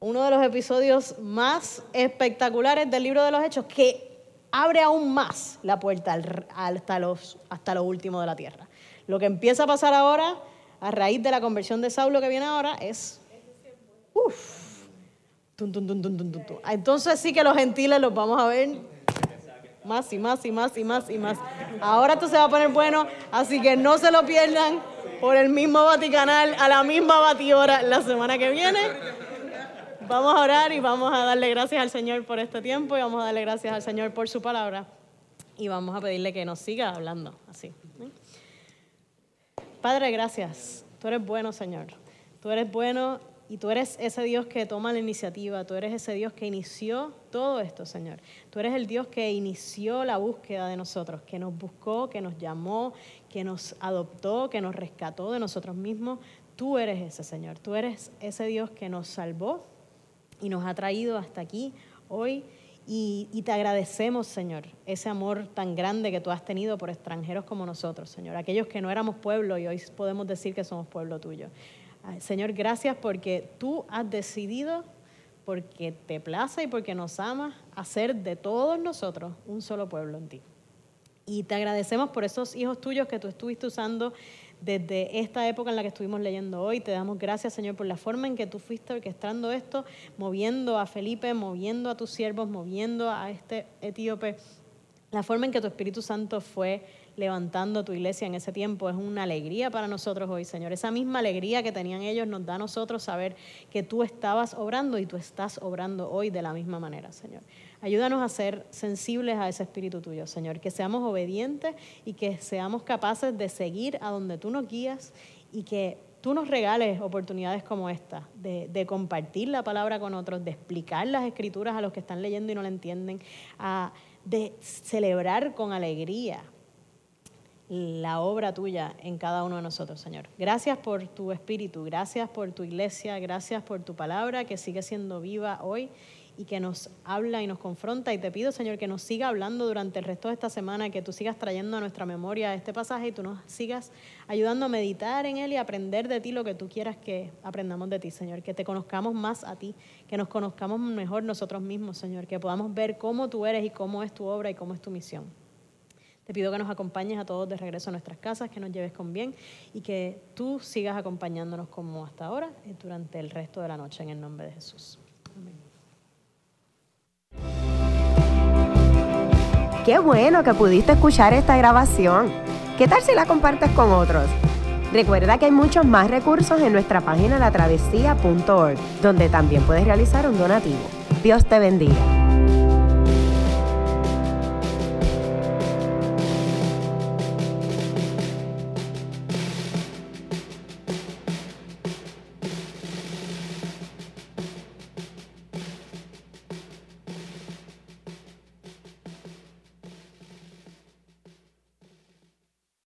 [SPEAKER 2] uno de los episodios más espectaculares del libro de los Hechos que abre aún más la puerta hasta, los, hasta lo último de la tierra. Lo que empieza a pasar ahora, a raíz de la conversión de Saulo que viene ahora, es... Uf, Entonces sí que los gentiles los vamos a ver más y más y más y más y más. Ahora esto se va a poner bueno, así que no se lo pierdan. por el mismo Vaticanal a la misma batihora la semana que viene. Vamos a orar y vamos a darle gracias al Señor por este tiempo y vamos a darle gracias al Señor por su palabra y vamos a pedirle que nos siga hablando así. Padre, gracias. Tú eres bueno, Señor. Tú eres bueno y tú eres ese Dios que toma la iniciativa, tú eres ese Dios que inició todo esto, Señor. Tú eres el Dios que inició la búsqueda de nosotros, que nos buscó, que nos llamó, que nos adoptó, que nos rescató de nosotros mismos. Tú eres ese, Señor. Tú eres ese Dios que nos salvó y nos ha traído hasta aquí hoy. Y, y, te agradecemos, Señor, ese amor tan grande que tú has tenido por extranjeros como nosotros, Señor. Aquellos que no éramos pueblo y hoy podemos decir que somos pueblo tuyo. Señor, gracias porque tú has decidido, porque te place y porque nos amas, hacer de todos nosotros un solo pueblo en ti. Y te agradecemos por esos hijos tuyos que tú estuviste usando desde esta época en la que estuvimos leyendo hoy. Te damos gracias, Señor, por la forma en que tú fuiste orquestando esto, moviendo a Felipe, moviendo a tus siervos, moviendo a este etíope. La forma en que tu Espíritu Santo fue levantando tu iglesia en ese tiempo. Es una alegría para nosotros hoy, Señor. Esa misma alegría que tenían ellos nos da a nosotros saber que tú estabas obrando y tú estás obrando hoy de la misma manera, Señor. Ayúdanos a ser sensibles a ese espíritu tuyo, Señor. Que seamos obedientes y que seamos capaces de seguir a donde tú nos guías y que tú nos regales oportunidades como esta, de, compartir la palabra con otros, de explicar las escrituras a los que están leyendo y no la entienden, de celebrar con alegría la obra tuya en cada uno de nosotros, Señor. Gracias por tu espíritu, gracias por tu iglesia, gracias por tu palabra que sigue siendo viva hoy y que nos habla y nos confronta. Y te pido, Señor, que nos siga hablando durante el resto de esta semana, que tú sigas trayendo a nuestra memoria este pasaje y tú nos sigas ayudando a meditar en él y aprender de ti lo que tú quieras que aprendamos de ti, Señor. Que te conozcamos más a ti, que nos conozcamos mejor nosotros mismos, Señor. Que podamos ver cómo tú eres y cómo es tu obra y cómo es tu misión. Te pido que nos acompañes a todos de regreso a nuestras casas, que nos lleves con bien y que tú sigas acompañándonos como hasta ahora durante el resto de la noche en el nombre de Jesús. Amén.
[SPEAKER 1] Qué bueno que pudiste escuchar esta grabación. ¿Qué tal si la compartes con otros? Recuerda que hay muchos más recursos en nuestra página latravesía.org, donde también puedes realizar un donativo. Dios te bendiga.